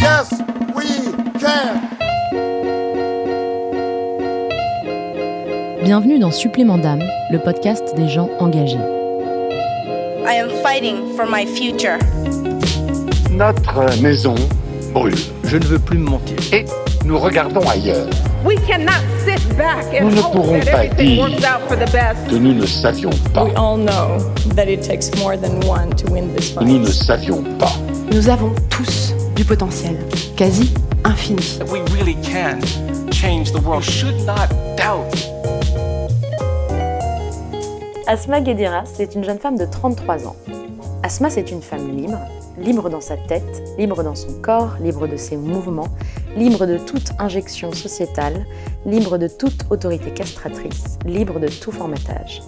Yes, we can. Bienvenue dans Supplément d'âme, le podcast des gens engagés. I am fighting for my future. Notre maison brûle Je ne veux plus me mentir. et nous regardons ailleurs. We cannot sit back and Nous ne pourrons pas everything dire works out for the best. que nous ne savions pas. We all know that it takes more than one to win this que Nous ne fight. savions pas. Nous avons tous du potentiel, quasi infini. We really can change the world. You should not doubt. Asma Guedira, c'est une jeune femme de 33 ans. Asma, c'est une femme libre, libre dans sa tête, libre dans son corps, libre de ses mouvements, libre de toute injection sociétale, libre de toute autorité castratrice, libre de tout formatage.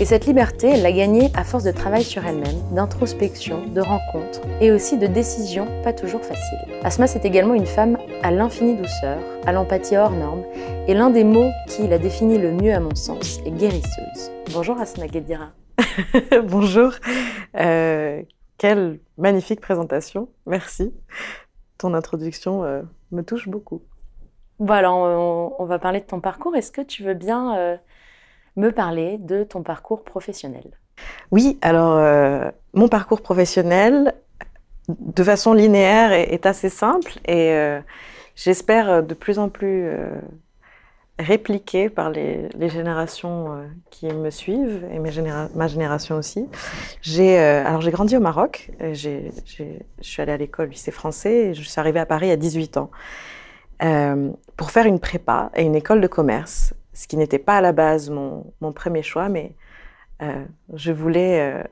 Et cette liberté, elle l'a gagnée à force de travail sur elle-même, d'introspection, de rencontres et aussi de décisions pas toujours faciles. Asma, c'est également une femme à l'infinie douceur, à l'empathie hors norme, et l'un des mots qui la définit le mieux à mon sens est guérisseuse. Bonjour Asma Guedira. Bonjour. Euh, quelle magnifique présentation. Merci. Ton introduction euh, me touche beaucoup. Bon alors, on, on va parler de ton parcours. Est-ce que tu veux bien euh, me parler de ton parcours professionnel Oui, alors euh, mon parcours professionnel, de façon linéaire, est, assez simple et euh, j'espère euh, de plus en plus répliqué par les, générations qui me suivent et ma génération aussi. Alors j'ai grandi au Maroc. Je suis allée à l'école lycée français et je suis arrivée à Paris à 18 ans pour faire une prépa et une école de commerce, ce qui n'était pas à la base mon, premier choix, mais euh, je voulais euh,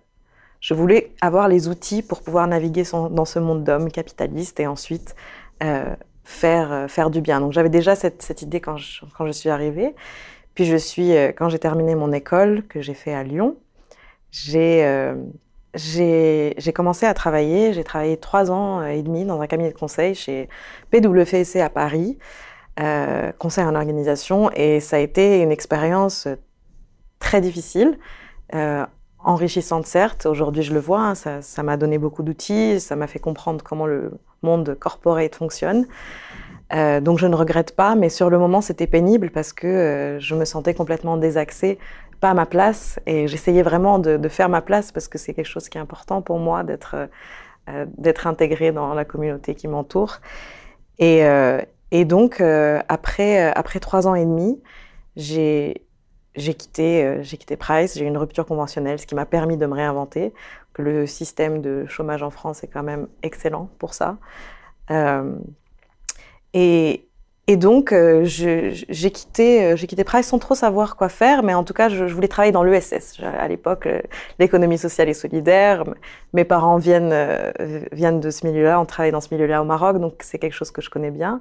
je voulais avoir les outils pour pouvoir naviguer dans ce monde d'hommes capitalistes et ensuite euh, faire, du bien. Donc j'avais déjà cette, idée quand je, suis arrivée. Puis je suis, quand j'ai terminé mon école, que j'ai fait à Lyon, j'ai j'ai commencé à travailler. J'ai travaillé trois ans et demi dans un cabinet de conseil chez PwC à Paris, euh, conseil en organisation. Et ça a été une expérience très difficile. Euh, enrichissante certes, aujourd'hui je le vois, hein, ça m'a donné beaucoup d'outils, ça m'a fait comprendre comment le monde corporate fonctionne. Euh, donc je ne regrette pas, mais sur le moment c'était pénible parce que je me sentais complètement désaxée, pas à ma place, et j'essayais vraiment de, faire ma place parce que c'est quelque chose qui est important pour moi d'être euh, d'être intégrée dans la communauté qui m'entoure. Et, et donc euh, après euh, après trois ans et demi, j'ai quitté, euh, quitté Price, j'ai eu une rupture conventionnelle, ce qui m'a permis de me réinventer. Le système de chômage en France est quand même excellent pour ça. Et, et donc, j'ai quitté, quitté Price sans trop savoir quoi faire, mais en tout cas, je, voulais travailler dans l'ESS. À l'époque, l'économie sociale et solidaire. Mes parents viennent, viennent de ce milieu-là, on travaille dans ce milieu-là au Maroc, donc c'est quelque chose que je connais bien.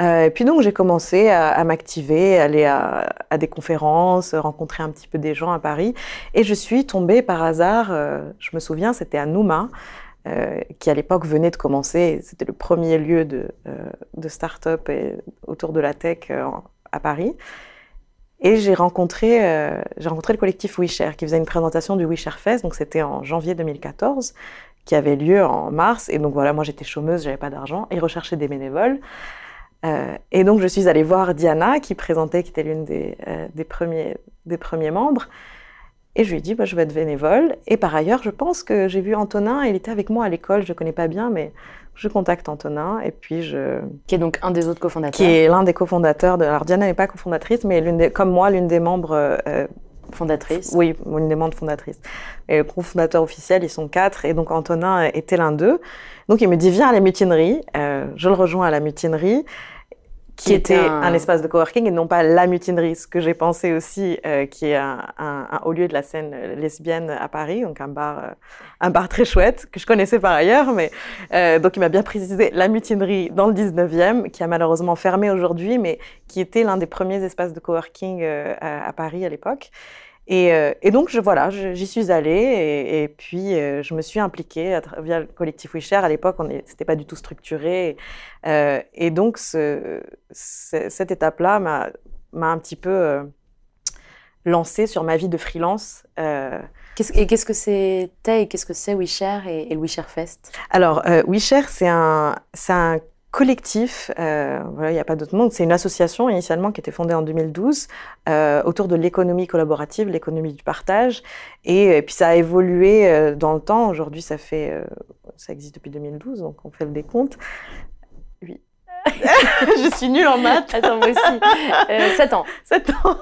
Euh, et puis donc j'ai commencé à, à m'activer, aller à, des conférences, rencontrer un petit peu des gens à Paris. Et je suis tombée par hasard, euh, je me souviens, c'était à Nouma, euh, qui à l'époque venait de commencer. C'était le premier lieu de, de start-up et- autour de la tech à Paris. Et j'ai rencontré, j'ai rencontré le collectif WeShare qui faisait une présentation du WeShare Fest. Donc c'était en janvier 2014, qui avait lieu en mars. Et donc voilà, moi j'étais chômeuse, j'avais pas d'argent. Ils recherchaient des bénévoles. Euh, et donc je suis allée voir Diana qui présentait, qui était l'une des, euh, des, premiers, des premiers membres. Et je lui ai dit, bah, je vais être bénévole. Et par ailleurs, je pense que j'ai vu Antonin, il était avec moi à l'école, je ne connais pas bien, mais je contacte Antonin. Et puis, je... Qui est donc un des autres cofondateurs. qui est l'un des cofondateurs de. Alors, Diana n'est pas cofondatrice, mais l'une des, comme moi, l'une des membres. euh, fondatrice. oui, une des membres fondatrices. Et le cofondateur officiel, ils sont quatre. Et donc, Antonin était l'un d'eux. Donc, il me dit, viens à la mutinerie. Euh, je le rejoins à la mutinerie. Qui, était un... espace de coworking et non pas la mutinerie, ce que j'ai pensé aussi, euh, qui est un, un, un, haut lieu de la scène lesbienne à Paris, donc un bar, euh, un bar très chouette que je connaissais par ailleurs, mais euh, donc il m'a bien précisé la mutinerie dans le 19e, qui a malheureusement fermé aujourd'hui, mais qui était l'un des premiers espaces de coworking à, à Paris à l'époque. Et, euh, et, donc, je, voilà, j'y suis allée et, et puis euh, je me suis impliquée à, via le collectif WeShare. À l'époque, on n'était pas du tout structuré. Euh, et donc, ce, ce, cette étape-là m'a un petit peu lancée sur ma vie de freelance. Et qu'est-ce que c'était et qu'est-ce que c'est WeShare et, et, le WeShare Fest Alors, WeShare, c'est un, un collectif, euh, voilà, il n'y a pas d'autre nom, c'est une association initialement qui a été fondée en 2012 euh, autour de l'économie collaborative, l'économie du partage, et, et, puis ça a évolué euh, dans le temps. Aujourd'hui, ça fait, euh, ça existe depuis 2012, donc on fait le décompte. Oui. je suis nulle en maths. Attends, moi aussi. Euh, 7 ans. 7 ans.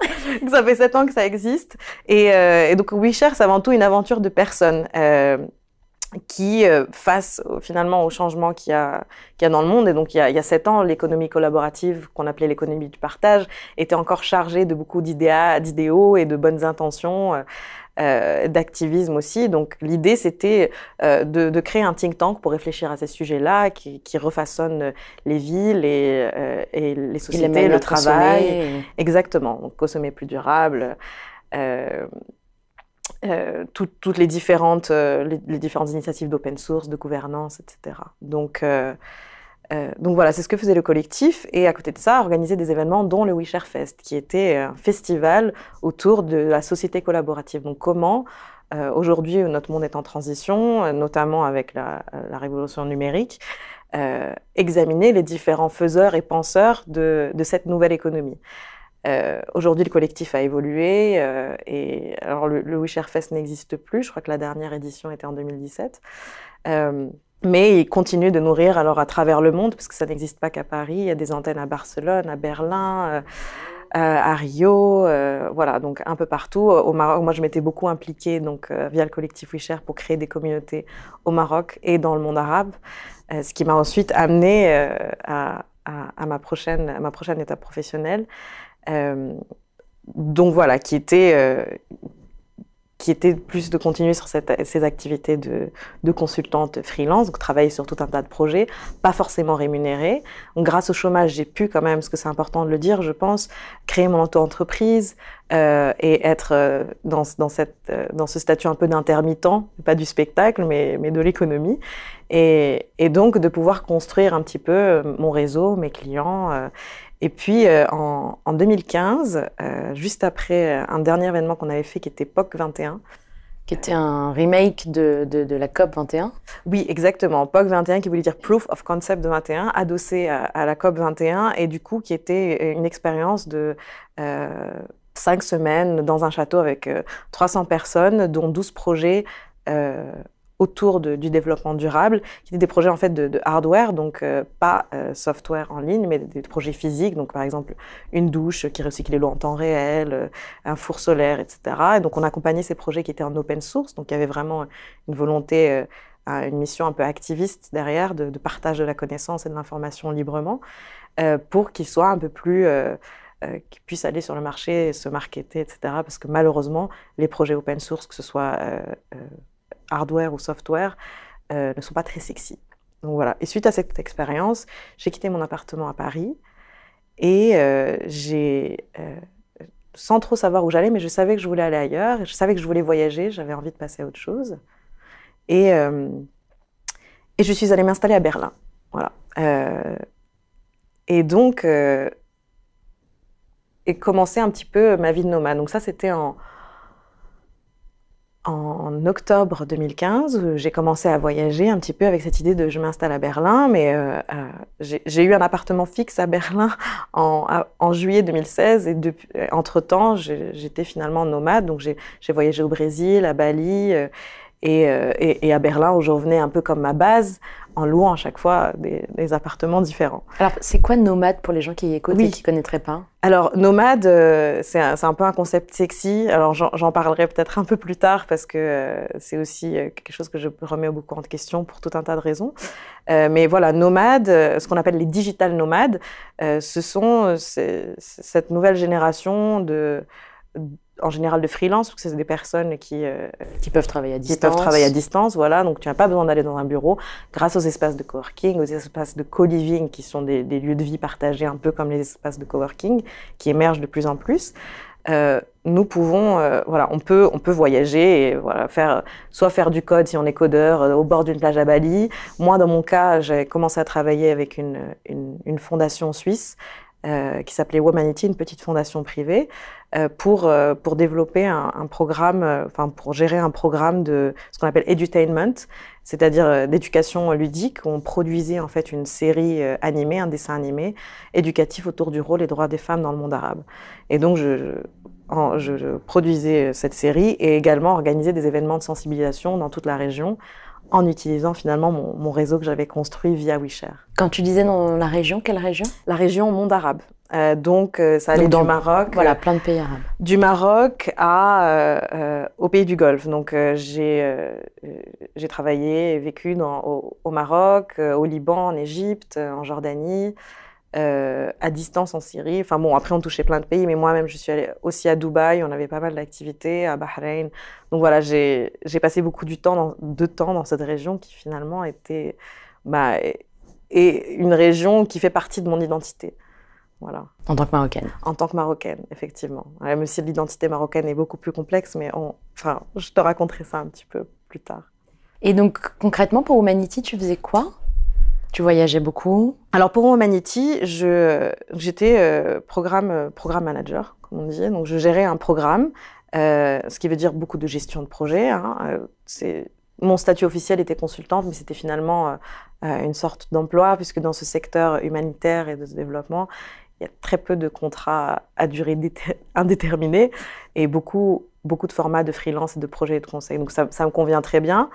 ça fait 7 ans que ça existe. Et, euh, et donc, WeShare, c'est avant tout une aventure de personnes. Euh, qui, euh, face finalement au changement qu'il y, a, qu'il y a dans le monde, et donc il y a, il y a sept ans, l'économie collaborative, qu'on appelait l'économie du partage, était encore chargée de beaucoup d'idéaux, d'idéaux et de bonnes intentions, euh, euh, d'activisme aussi. Donc l'idée, c'était euh, de, de, créer un think tank pour réfléchir à ces sujets-là, qui, qui refaçonne les villes et, euh, et les sociétés, et le travail. Exactement, donc consommer plus durable. Euh, euh, tout, toutes les différentes, euh, les, les, différentes initiatives d'open source, de gouvernance, etc. Donc, euh, euh, donc voilà, c'est ce que faisait le collectif. Et à côté de ça, organiser des événements dont le WeShare Fest, qui était un festival autour de la société collaborative. Donc comment, euh, aujourd'hui, notre monde est en transition, notamment avec la, la révolution numérique, examiner les différents faiseurs et penseurs de, de cette nouvelle économie. Euh, Aujourd'hui, le collectif a évolué euh, et alors le, le WeShare Fest n'existe plus. Je crois que la dernière édition était en 2017. Euh, mais il continue de nourrir alors à travers le monde parce que ça n'existe pas qu'à Paris. Il y a des antennes à Barcelone, à Berlin, à Rio, voilà, donc un peu partout. Au Maroc, moi, je m'étais beaucoup impliquée donc via le collectif WeShare pour créer des communautés au Maroc et dans le monde arabe, ce qui m'a ensuite amené à, à, à, ma prochaine, à ma prochaine étape professionnelle. Euh, donc voilà, qui était, euh, qui était plus de continuer sur cette, ces activités de, de, consultante freelance, donc travailler sur tout un tas de projets, pas forcément rémunérés. Grâce au chômage, j'ai pu quand même, parce que c'est important de le dire, je pense, créer mon auto-entreprise euh, et être euh, dans, dans, cette, euh, dans ce statut un peu d'intermittent, pas du spectacle, mais, mais de l'économie. Et, et, donc de pouvoir construire un petit peu mon réseau, mes clients. Et puis en, en, 2015, euh, juste après un dernier événement qu'on avait fait qui était POC 21, qui était un remake de, de, de, la COP 21. Oui, exactement. POC 21 qui voulait dire Proof of Concept de 21, adossé à, à, la COP 21 et du coup qui était une expérience de euh, cinq semaines dans un château avec 300 personnes, dont 12 projets euh, autour du développement durable, qui étaient des projets en fait de, hardware, donc euh, pas euh, software en ligne, mais des, projets physiques, donc par exemple une douche qui recyclait l'eau en temps réel, euh, un four solaire, etc. Et donc on accompagnait ces projets qui étaient en open source, donc il y avait vraiment une volonté, euh, une mission un peu activiste derrière de, de, partage de la connaissance et de l'information librement, euh, pour qu'ils soient un peu plus euh, qui puissent aller sur le marché, se marketer, etc. Parce que malheureusement, les projets open source, que ce soit euh, hardware ou software euh, ne sont pas très sexy. Donc voilà. Et suite à cette expérience, j'ai quitté mon appartement à Paris et euh, j'ai, euh, sans trop savoir où j'allais, mais je savais que je voulais aller ailleurs, je savais que je voulais voyager, j'avais envie de passer à autre chose. Et, euh, et je suis allée m'installer à Berlin. Voilà. Euh, et donc, euh, et commencer un petit peu ma vie de nomade. Donc ça, c'était en, octobre 2015, j'ai commencé à voyager un petit peu avec cette idée de je m'installe à Berlin, mais euh, euh, j'ai eu un appartement fixe à Berlin en, juillet 2016 et entre-temps, j'étais finalement nomade, donc j'ai voyagé au Brésil, à Bali euh, et, à Berlin où je revenais un peu comme ma base en louant à chaque fois des, des appartements différents. Alors, c'est quoi nomade pour les gens qui écoutent Oui. et qui connaîtraient pas? Alors, nomade, euh, c'est un, peu un concept sexy. Alors, j'en parlerai peut-être un peu plus tard parce que euh, c'est aussi euh, quelque chose que je remets beaucoup en question pour tout un tas de raisons. Euh, mais voilà, nomade, ce qu'on appelle les digital nomades, ce sont cette nouvelle génération de, en général de freelance, parce que c'est des personnes qui, euh, Qui peuvent travailler à qui distance peuvent travailler à distance, voilà. Donc, tu n'as pas besoin d'aller dans un bureau grâce aux espaces de coworking, aux espaces de co-living, qui sont des, des lieux de vie partagés un peu comme les espaces de coworking, qui émergent de plus en plus. Euh, nous pouvons, euh, voilà, on peut, on peut voyager et voilà, faire, soit faire du code si on est codeur euh, au bord d'une plage à Bali. Moi, dans mon cas, j'ai commencé à travailler avec une, une, une fondation suisse euh, qui s'appelait Womanity, une petite fondation privée, euh, pour, euh, pour développer un, programme, enfin pour gérer un programme de ce qu'on appelle edutainment, c'est-à-dire d'éducation ludique. où On produisait en fait une série animée, un dessin animé éducatif autour du rôle et droits des femmes dans le monde arabe. Et donc je- je produisais cette série et également organisais des événements de sensibilisation dans toute la région en utilisant finalement mon, mon réseau que j'avais construit via WeShare. Quand tu disais dans la région, quelle région? La région monde arabe. Euh, donc euh, ça allait Donc, dans- du Maroc, Voilà, plein de pays arabes. du Maroc à, euh, au pays du Golfe. Donc j'ai j'ai travaillé et vécu dans, au, au Maroc, au Liban, en Égypte, en Jordanie, euh, à distance en Syrie. Enfin bon, après on touchait plein de pays, mais moi-même je suis allée aussi à Dubaï, on avait pas mal d'activités, à Bahreïn. Donc voilà, j'ai passé beaucoup du temps dans, de temps dans cette région qui finalement était bah, est une région qui fait partie de mon identité. Voilà En tant que marocaine. en tant que marocaine, effectivement. Même si l'identité marocaine est beaucoup plus complexe, mais on... enfin, je te raconterai ça un petit peu plus tard. Et donc, concrètement, pour Humanity, tu faisais quoi? Tu voyageais beaucoup Alors pour Humanity, je j'étais euh, programme euh, programme manager, comme on dit. Donc je gérais un programme, euh, ce qui veut dire beaucoup de gestion de projet. hein. Mon statut officiel était consultante, mais c'était finalement une sorte d'emploi, puisque dans ce secteur humanitaire et de développement, il y a très peu de contrats à durée déter- indéterminée et beaucoup, beaucoup de formats de freelance et de projets et de conseils. Donc ça me convient très bien.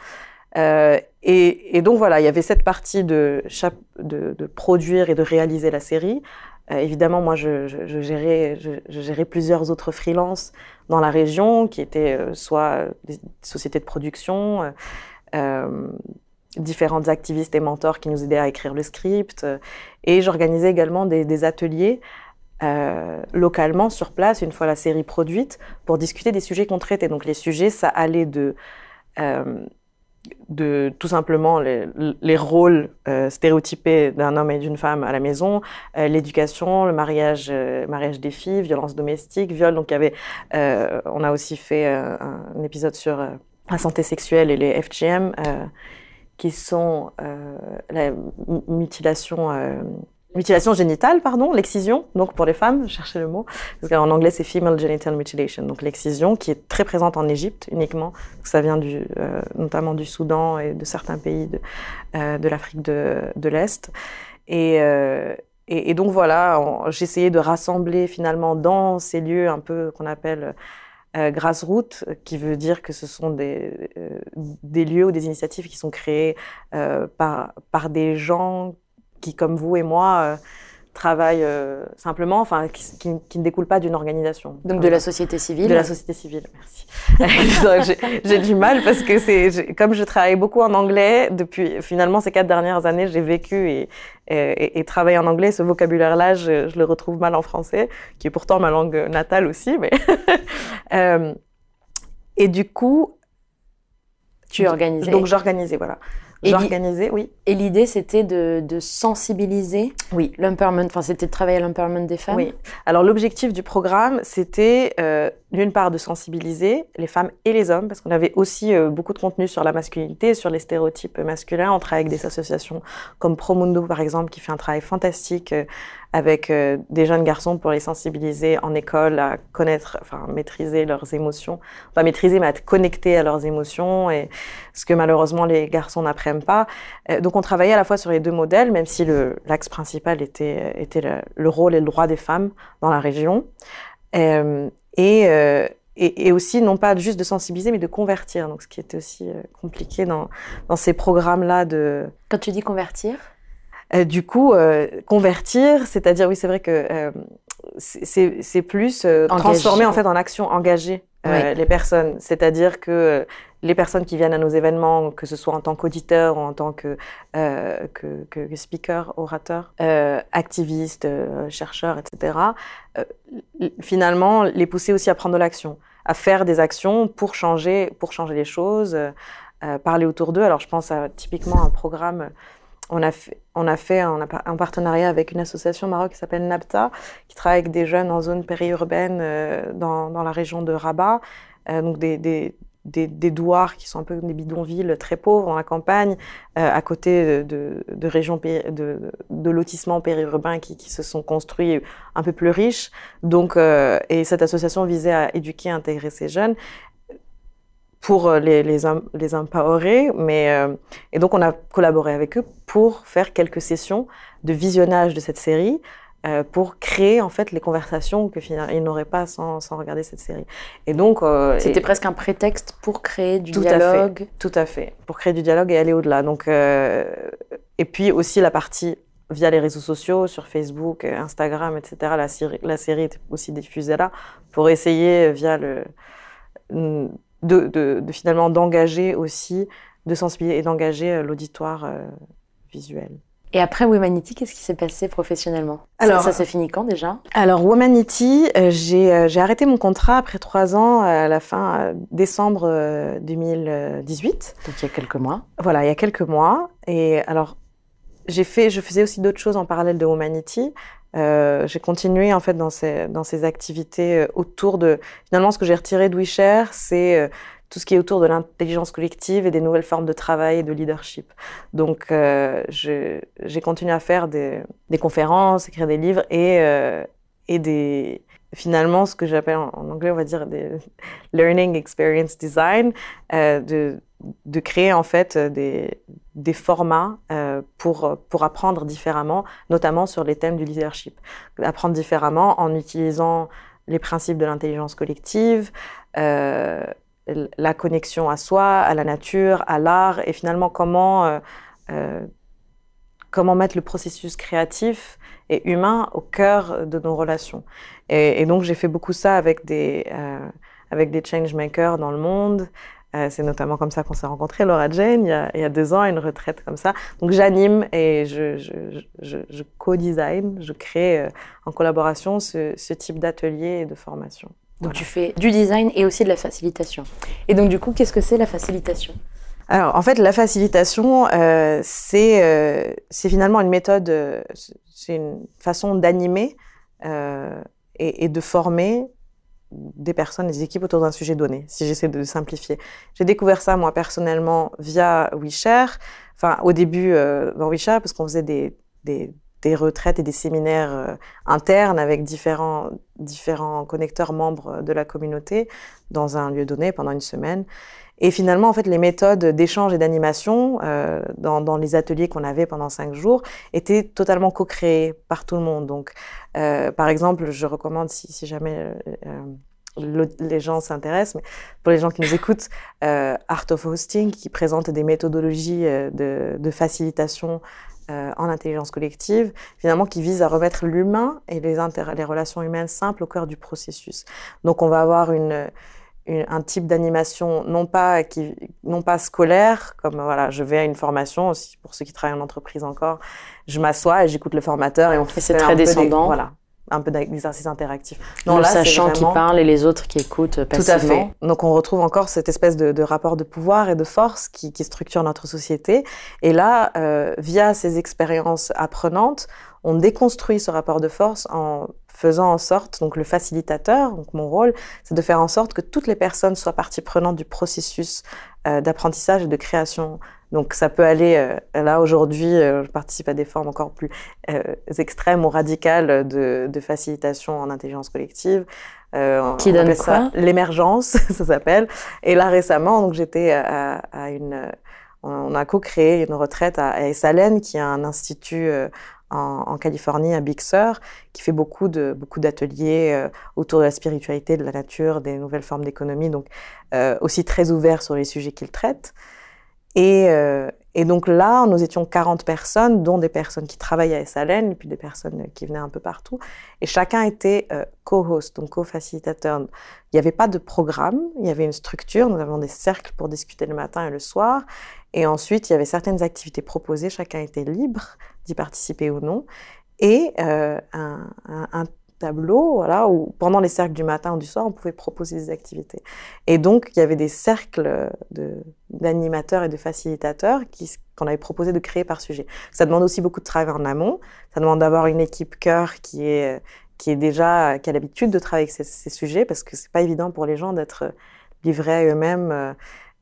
Euh, et, donc voilà, il y avait cette partie de, produire et de réaliser la série. Euh, évidemment, moi, je, gérais, plusieurs autres freelances dans la région, qui étaient euh, soit des sociétés de production, différentes activistes et mentors qui nous aidaient à écrire le script. et j'organisais également des, ateliers localement sur place, une fois la série produite, pour discuter des sujets qu'on traitait. Donc les sujets, ça allait de, de tout simplement les, les rôles euh, stéréotypés d'un homme et d'une femme à la maison, euh, l'éducation, le mariage, euh, mariage des filles, violence domestique, viol. Donc il y avait, on a aussi fait un épisode sur la santé sexuelle et les FGM, qui sont la mutilation. Mutilation génitale, pardon, l'excision, donc pour les femmes, je cherchais le mot, parce qu'en anglais c'est female genital mutilation, donc l'excision qui est très présente en Égypte uniquement, ça vient du, euh, notamment du Soudan et de certains pays de, euh, de l'Afrique de, de l'Est. Et, euh, et, donc voilà, j'essayais de rassembler finalement dans ces lieux un peu qu'on appelle euh, grassroots, qui veut dire que ce sont des, euh, des lieux ou des initiatives qui sont créées euh, par, par des gens qui, comme vous et moi, euh, travaillent euh, simplement, enfin, qui, qui, qui ne découlent pas d'une organisation. Donc de la société civile De la société civile, merci. J'ai- du mal parce que c'est comme je travaille beaucoup en anglais depuis finalement ces quatre dernières années, j'ai vécu et, et, et travaillé en anglais. Ce vocabulaire-là, je, je le retrouve mal en français, qui est pourtant ma langue natale aussi. Mais Euh, et du coup, Tu organisais. donc j'organisais, voilà. Oui. Et l'idée, c'était de, de sensibiliser Oui. l'empowerment, enfin, c'était de travailler à l'empowerment des femmes. Oui. Alors l'objectif du programme, c'était euh, d'une part de sensibiliser les femmes et les hommes, parce qu'on avait aussi euh, beaucoup de contenu sur la masculinité, sur les stéréotypes masculins. On travaille avec des associations comme Promundo, par exemple, qui fait un travail fantastique euh, avec euh, des jeunes garçons pour les sensibiliser en école à connaître, enfin maîtriser leurs émotions, pas maîtriser, mais à être connectés à leurs émotions, et ce que malheureusement les garçons n'apprennent pas. Donc on travaillait à la fois sur les deux modèles, même si l'axe principal était était le rôle et le droit des femmes dans la région. Et, euh, et, et aussi, non pas juste de sensibiliser, mais de convertir. Donc, ce qui était aussi euh, compliqué dans, dans ces programmes-là de... Quand tu dis convertir Euh, du coup, euh, convertir, c'est-à-dire, oui, c'est vrai que euh, c'est c'est plus euh, transformer en fait en action, engager euh, les personnes. C'est-à-dire que euh, les personnes qui viennent à nos événements, que ce soit en tant qu'auditeur ou en tant que, euh, que, que- speaker, orateur, euh, activiste, chercheur, etc., finalement, les pousser aussi à prendre de l'action, à faire des actions pour changer, pour changer les choses, parler autour d'eux. Alors, je pense à typiquement un programme on a fait, un, partenariat avec une association au Maroc qui s'appelle NAPTA, qui travaille avec des jeunes en zone périurbaine euh, dans, la région de Rabat, euh, donc des, douars qui sont un peu des bidonvilles très pauvres dans la campagne, euh, à côté de, régions de, lotissements périurbains qui, se sont construits un peu plus riches. Donc, et cette association visait à éduquer, intégrer ces jeunes pour euh, les, les, les empowerer. Mais, euh, et donc, on a collaboré avec eux pour faire quelques sessions de visionnage de cette série euh, pour créer en fait les conversations que ils n'auraient pas sans, sans regarder cette série. Et donc, euh, C'était presque un prétexte pour créer du Tout à fait. dialogue. tout à fait, pour créer du dialogue et aller au-delà. Donc, et puis aussi la partie via les réseaux sociaux, sur Facebook, Instagram, etc. La série, la série était aussi diffusée là pour essayer via le de, de, de finalement d'engager aussi, de sensibiliser et d'engager euh, l'auditoire euh, visuel. Et après Womanity, qu'est-ce qui s'est passé professionnellement? Ça- Alors- ça, s'est fini quand déjà? Alors, Womanity, euh, j'ai euh, j'ai arrêté mon contrat après trois ans à la fin décembre euh, 2018. Donc il y a quelques mois. Voilà, il y a quelques mois. Et alors, j'ai fait, je faisais aussi d'autres choses en parallèle de Humanity. Euh, j'ai continué en fait dans ces, dans ces activités euh, autour de. Finalement, ce que j'ai retiré de WeShare, c'est euh, tout ce qui est autour de l'intelligence collective et des nouvelles formes de travail et de leadership. Donc, j'ai continué à faire des, conférences, écrire des livres et, et des. Finalement, ce que j'appelle en anglais, on va dire des learning experience design, de, de créer en fait euh, des, formats euh, pour, pour apprendre différemment, notamment sur les thèmes du leadership. Apprendre différemment en utilisant les principes de l'intelligence collective, euh, la connexion à soi, à la nature, à l'art, et finalement comment, comment mettre le processus créatif et humain au cœur de nos relations. Et, donc j'ai fait beaucoup ça avec des, avec des changemakers dans le monde. Euh, c'est notamment comme ça qu'on s'est rencontrés, Laura Jane, il y, a, il y a deux ans, à une retraite comme ça. Donc j'anime et je, je, je, je co-design, je crée euh, en collaboration ce, ce type d'atelier et de formation. Donc tu fais du design et aussi de la facilitation. Et donc du coup, qu'est-ce que c'est la facilitation? Alors, en fait, la facilitation, euh, c'est euh, finalement une méthode, c'est une façon d'animer euh, et, et de former des personnes, des équipes autour d'un sujet donné, si j'essaie de simplifier. J'ai découvert ça, moi, personnellement, via WeShare. Enfin, au début, euh, dans WeShare, parce qu'on faisait des, des, retraites et des séminaires euh, internes avec différents, différents connecteurs membres de la communauté dans un lieu donné pendant une semaine. Et finalement, en fait, les méthodes d'échange et d'animation euh, dans, dans les ateliers qu'on avait pendant cinq jours étaient totalement co-créées par tout le monde. Donc, euh, par exemple, je recommande, si, si jamais euh, euh, le- les gens s'intéressent, mais pour les gens qui nous écoutent, euh, Art of Hosting, qui présente des méthodologies de, de facilitation euh, en intelligence collective, finalement, qui visent à remettre l'humain et les, les relations humaines simples au cœur du processus. Donc, on va avoir une une- un type d'animation non pas qui non pas scolaire comme voilà je vais à une formation aussi pour ceux qui travaillent en entreprise encore je m'assois et j'écoute le formateur et on fait c'est un très peu des- descendant. voilà un peu d'exercice interactif le là, sachant qui parle et les autres qui écoutent tout passivement. à fait. Donc on retrouve encore cette espèce de, de rapport de pouvoir et de force qui, qui structure notre société. Et là, euh, via ces expériences apprenantes, on déconstruit ce rapport de force en faisant en sorte, donc le facilitateur, donc mon rôle, c'est de faire en sorte que toutes les personnes soient partie prenante du processus euh, d'apprentissage et de création. Donc ça peut aller, euh, là aujourd'hui, euh, je participe à des formes encore plus extrêmes ou radicales de, de facilitation en intelligence collective. Qui on donne appelle ça quoi? L'émergence, ça s'appelle. Et là récemment, donc j'étais à, à une, on a co-créé une retraite à, Esalen, qui est un institut en, Californie, à Big Sur, qui fait beaucoup de beaucoup d'ateliers euh, autour de la spiritualité, de la nature, des nouvelles formes d'économie, donc euh, aussi très ouvert sur les sujets qu'il traite. Et, euh, et donc là, nous étions 40 personnes, dont des personnes qui travaillent à et puis des personnes qui venaient un peu partout. Et chacun était co-host, donc co-facilitateur. Il n'y avait pas de programme, il y avait une structure. Nous avions des cercles pour discuter le matin et le soir. Et ensuite, il y avait certaines activités proposées. Chacun était libre d'y participer ou non. Et euh, un, tableau, voilà, où pendant les cercles du matin ou du soir, on pouvait proposer des activités. Et donc, il y avait des cercles d'animateurs et de facilitateurs qu'on avait proposé de créer par sujet. Ça demande aussi beaucoup de travail en amont. Ça demande d'avoir une équipe cœur qui est qui est déjà qui a l'habitude de travailler avec ces, sujets parce que c'est pas évident pour les gens d'être livrés à eux-mêmes euh,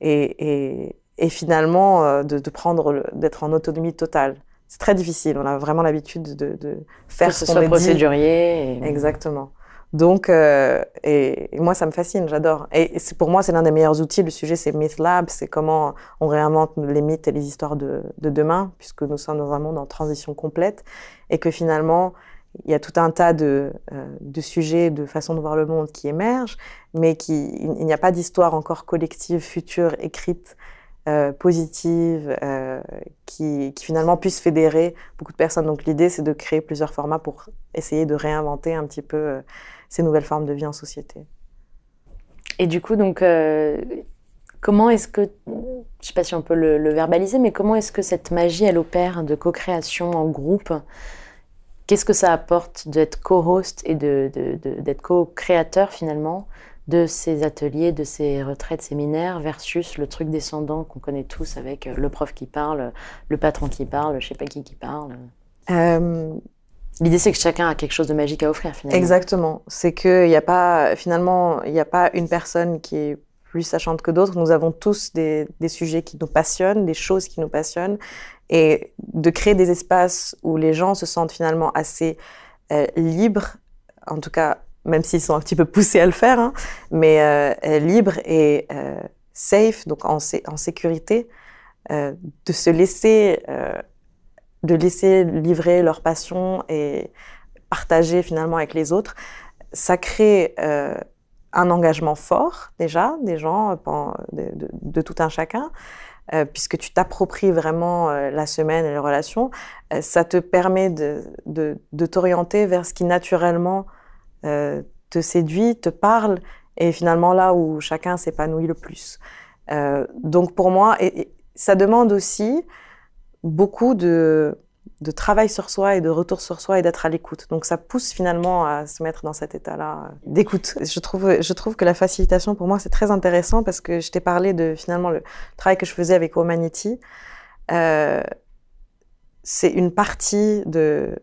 et, et finalement euh, de, de prendre d'être en autonomie totale. C'est très difficile. On a vraiment l'habitude de, de faire que ce ce qu'on soit procédurier. et- Exactement. Donc, euh, et, et moi, ça me fascine, j'adore. Et, pour moi, c'est l'un des meilleurs outils. Le sujet, c'est Myth Lab, c'est comment on réinvente les mythes et les histoires de, de demain, puisque nous sommes dans un monde en transition complète, et que finalement, il y a tout un tas de, euh, de sujets, de façons de voir le monde qui émergent, mais qui, il n'y a pas d'histoire encore collective, future, écrite, euh, positive, euh, qui, finalement puisse fédérer beaucoup de personnes. Donc l'idée, c'est de créer plusieurs formats pour essayer de réinventer un petit peu euh, ces nouvelles formes de vie en société. Et du coup, donc, comment est-ce que, je sais pas si on peut le, le verbaliser, mais comment est-ce que cette magie, elle opère de co-création en groupe? Qu'est-ce que ça apporte d'être co-host et de, de- d'être co-créateur finalement? De ces ateliers, de ces retraites séminaires versus le truc descendant qu'on connaît tous avec euh, le prof qui parle, le patron qui parle, je sais pas qui qui parle. Euh, L'idée c'est que chacun a quelque chose de magique à offrir finalement. Exactement. C'est qu'il n'y a pas, finalement, il n'y a pas une personne qui est plus sachante que d'autres. Nous avons tous des, des sujets qui nous passionnent, des choses qui nous passionnent. Et de créer des espaces où les gens se sentent finalement assez euh, libres, en tout cas, même s'ils sont un petit peu poussés à le faire, hein, mais euh, euh, libres et euh, safe, donc en, sé- en sécurité, euh, de se laisser, euh, de laisser livrer leur passion et partager finalement avec les autres, ça crée euh, un engagement fort déjà des gens de, tout un chacun, puisque tu t'appropries vraiment la semaine et les relations. Ça te permet de, de, de t'orienter vers ce qui naturellement te séduit, te parle, et finalement là où chacun s'épanouit le plus. Euh, donc pour moi, ça demande aussi beaucoup de, travail sur soi et de retour sur soi et d'être à l'écoute. Donc ça pousse finalement à se mettre dans cet état-là euh, d'écoute. Je trouve, je trouve que la facilitation pour moi c'est très intéressant parce que je t'ai parlé de finalement le travail que je faisais avec Humanity. Euh, c'est une partie de,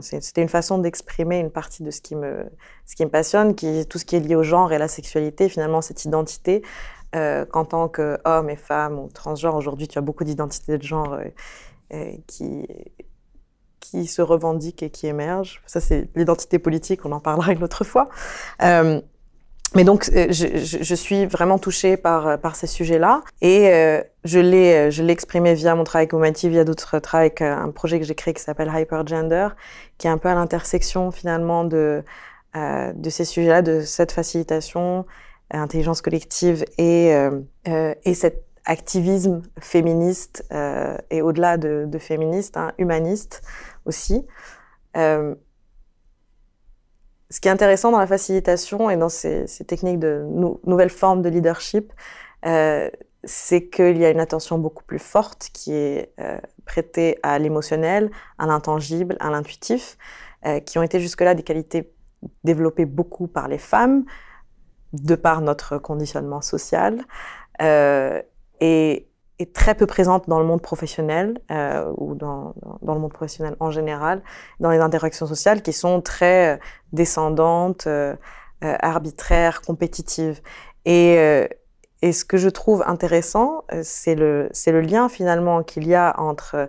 c'était une façon d'exprimer une partie de ce qui me, ce qui me passionne, tout ce qui est lié au genre et à la sexualité. Finalement cette identité. Euh, qu'en tant qu'homme et femme ou transgenre, aujourd'hui tu as beaucoup d'identités de genre euh, euh, qui, qui se revendiquent et qui émergent. Ça, c'est l'identité politique, on en parlera une autre fois. Euh, mais donc, euh, je, je, suis vraiment touchée par, par ces sujets-là. Et euh, je l'ai je l'ai exprimé via mon travail Humanity, via d'autres travaux, euh, un projet que j'ai créé qui s'appelle Hypergender, qui est un peu à l'intersection finalement de, euh, de ces sujets-là, de cette facilitation, euh, intelligence collective et, euh, euh, et cet activisme féministe euh, et au-delà de, de féministe, hein, humaniste aussi. Ce qui est intéressant dans la facilitation et dans ces, techniques de nou- nouvelles formes de leadership, euh, c'est qu'il y a une attention beaucoup plus forte qui est euh, prêtée à l'émotionnel, à l'intangible, à l'intuitif, euh, qui ont été jusque-là des qualités développées beaucoup par les femmes, de par notre conditionnement social, euh, et, et très peu présente dans le monde professionnel euh, ou dans, dans, le monde professionnel en général, dans les interactions sociales qui sont très euh, descendantes, euh, euh, arbitraires, compétitives. Et, euh, et ce que je trouve intéressant, c'est le, le lien finalement qu'il y a entre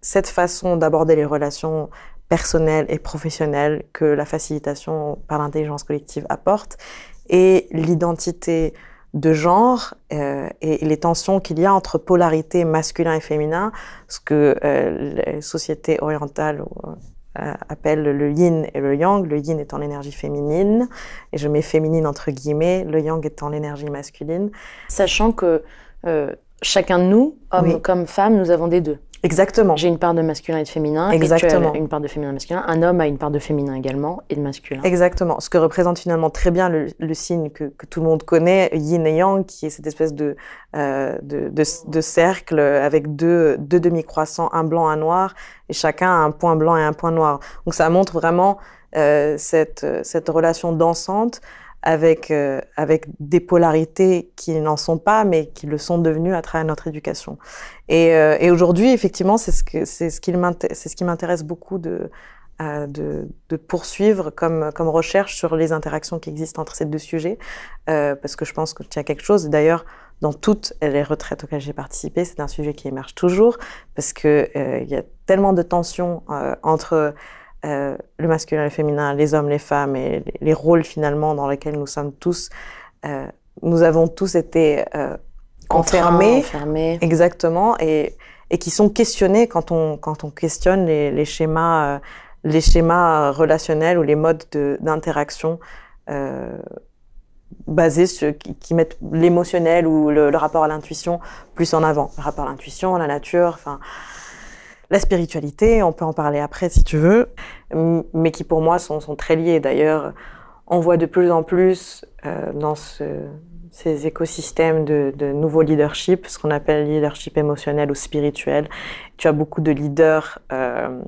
cette façon d'aborder les relations personnelles et professionnelles que la facilitation par l'intelligence collective apporte et l'identité de genre euh, et, les tensions qu'il y a entre polarité masculin et féminin, ce que euh, les sociétés orientales euh, appellent le yin et le yang, le yin étant l'énergie féminine, et je mets féminine entre guillemets, le yang étant l'énergie masculine. Sachant que chacun de nous, hommes comme femmes, nous avons des deux. Exactement. J'ai une part de masculin et de féminin. Exactement. Et tu as une part de féminin et masculin. Un homme a une part de féminin également et de masculin. Exactement. Ce que représente finalement très bien le, signe que, tout le monde connaît, yin et yang, qui est cette espèce de, euh, de, cercle avec deux, deux demi-croissants, un blanc, un noir, et chacun a un point blanc et un point noir. Donc ça montre vraiment euh, cette, cette relation dansante avec, euh, avec des polarités qui n'en sont pas, mais qui le sont devenues à travers notre éducation. Et, euh, et aujourd'hui, effectivement, c'est ce, que, c'est ce, qui m'intéresse beaucoup de, euh, de, de, poursuivre comme, comme recherche sur les interactions qui existent entre ces deux sujets, euh, parce que je pense qu'il y a quelque chose. D'ailleurs, dans toutes les retraites auxquelles j'ai participé, c'est un sujet qui émerge toujours, parce que euh, il y a tellement de tensions entre euh, le masculin et le féminin, les hommes, les femmes et les, rôles finalement dans lesquels nous sommes tous, euh, nous avons tous été euh, enfermés, enfermés, exactement, et, et qui sont questionnés quand on quand on questionne les, les schémas les schémas relationnels ou les modes d'interaction basés sur, qui, mettent l'émotionnel ou le, le, rapport à l'intuition plus en avant, le rapport à l'intuition, à la nature, enfin la spiritualité, on peut en parler après si tu veux, mais qui pour moi sont, très liés. D'ailleurs, on voit de plus en plus euh, dans ces écosystèmes de, nouveaux leadership, ce qu'on appelle leadership émotionnel ou spirituel. Tu as beaucoup de leaders, euh,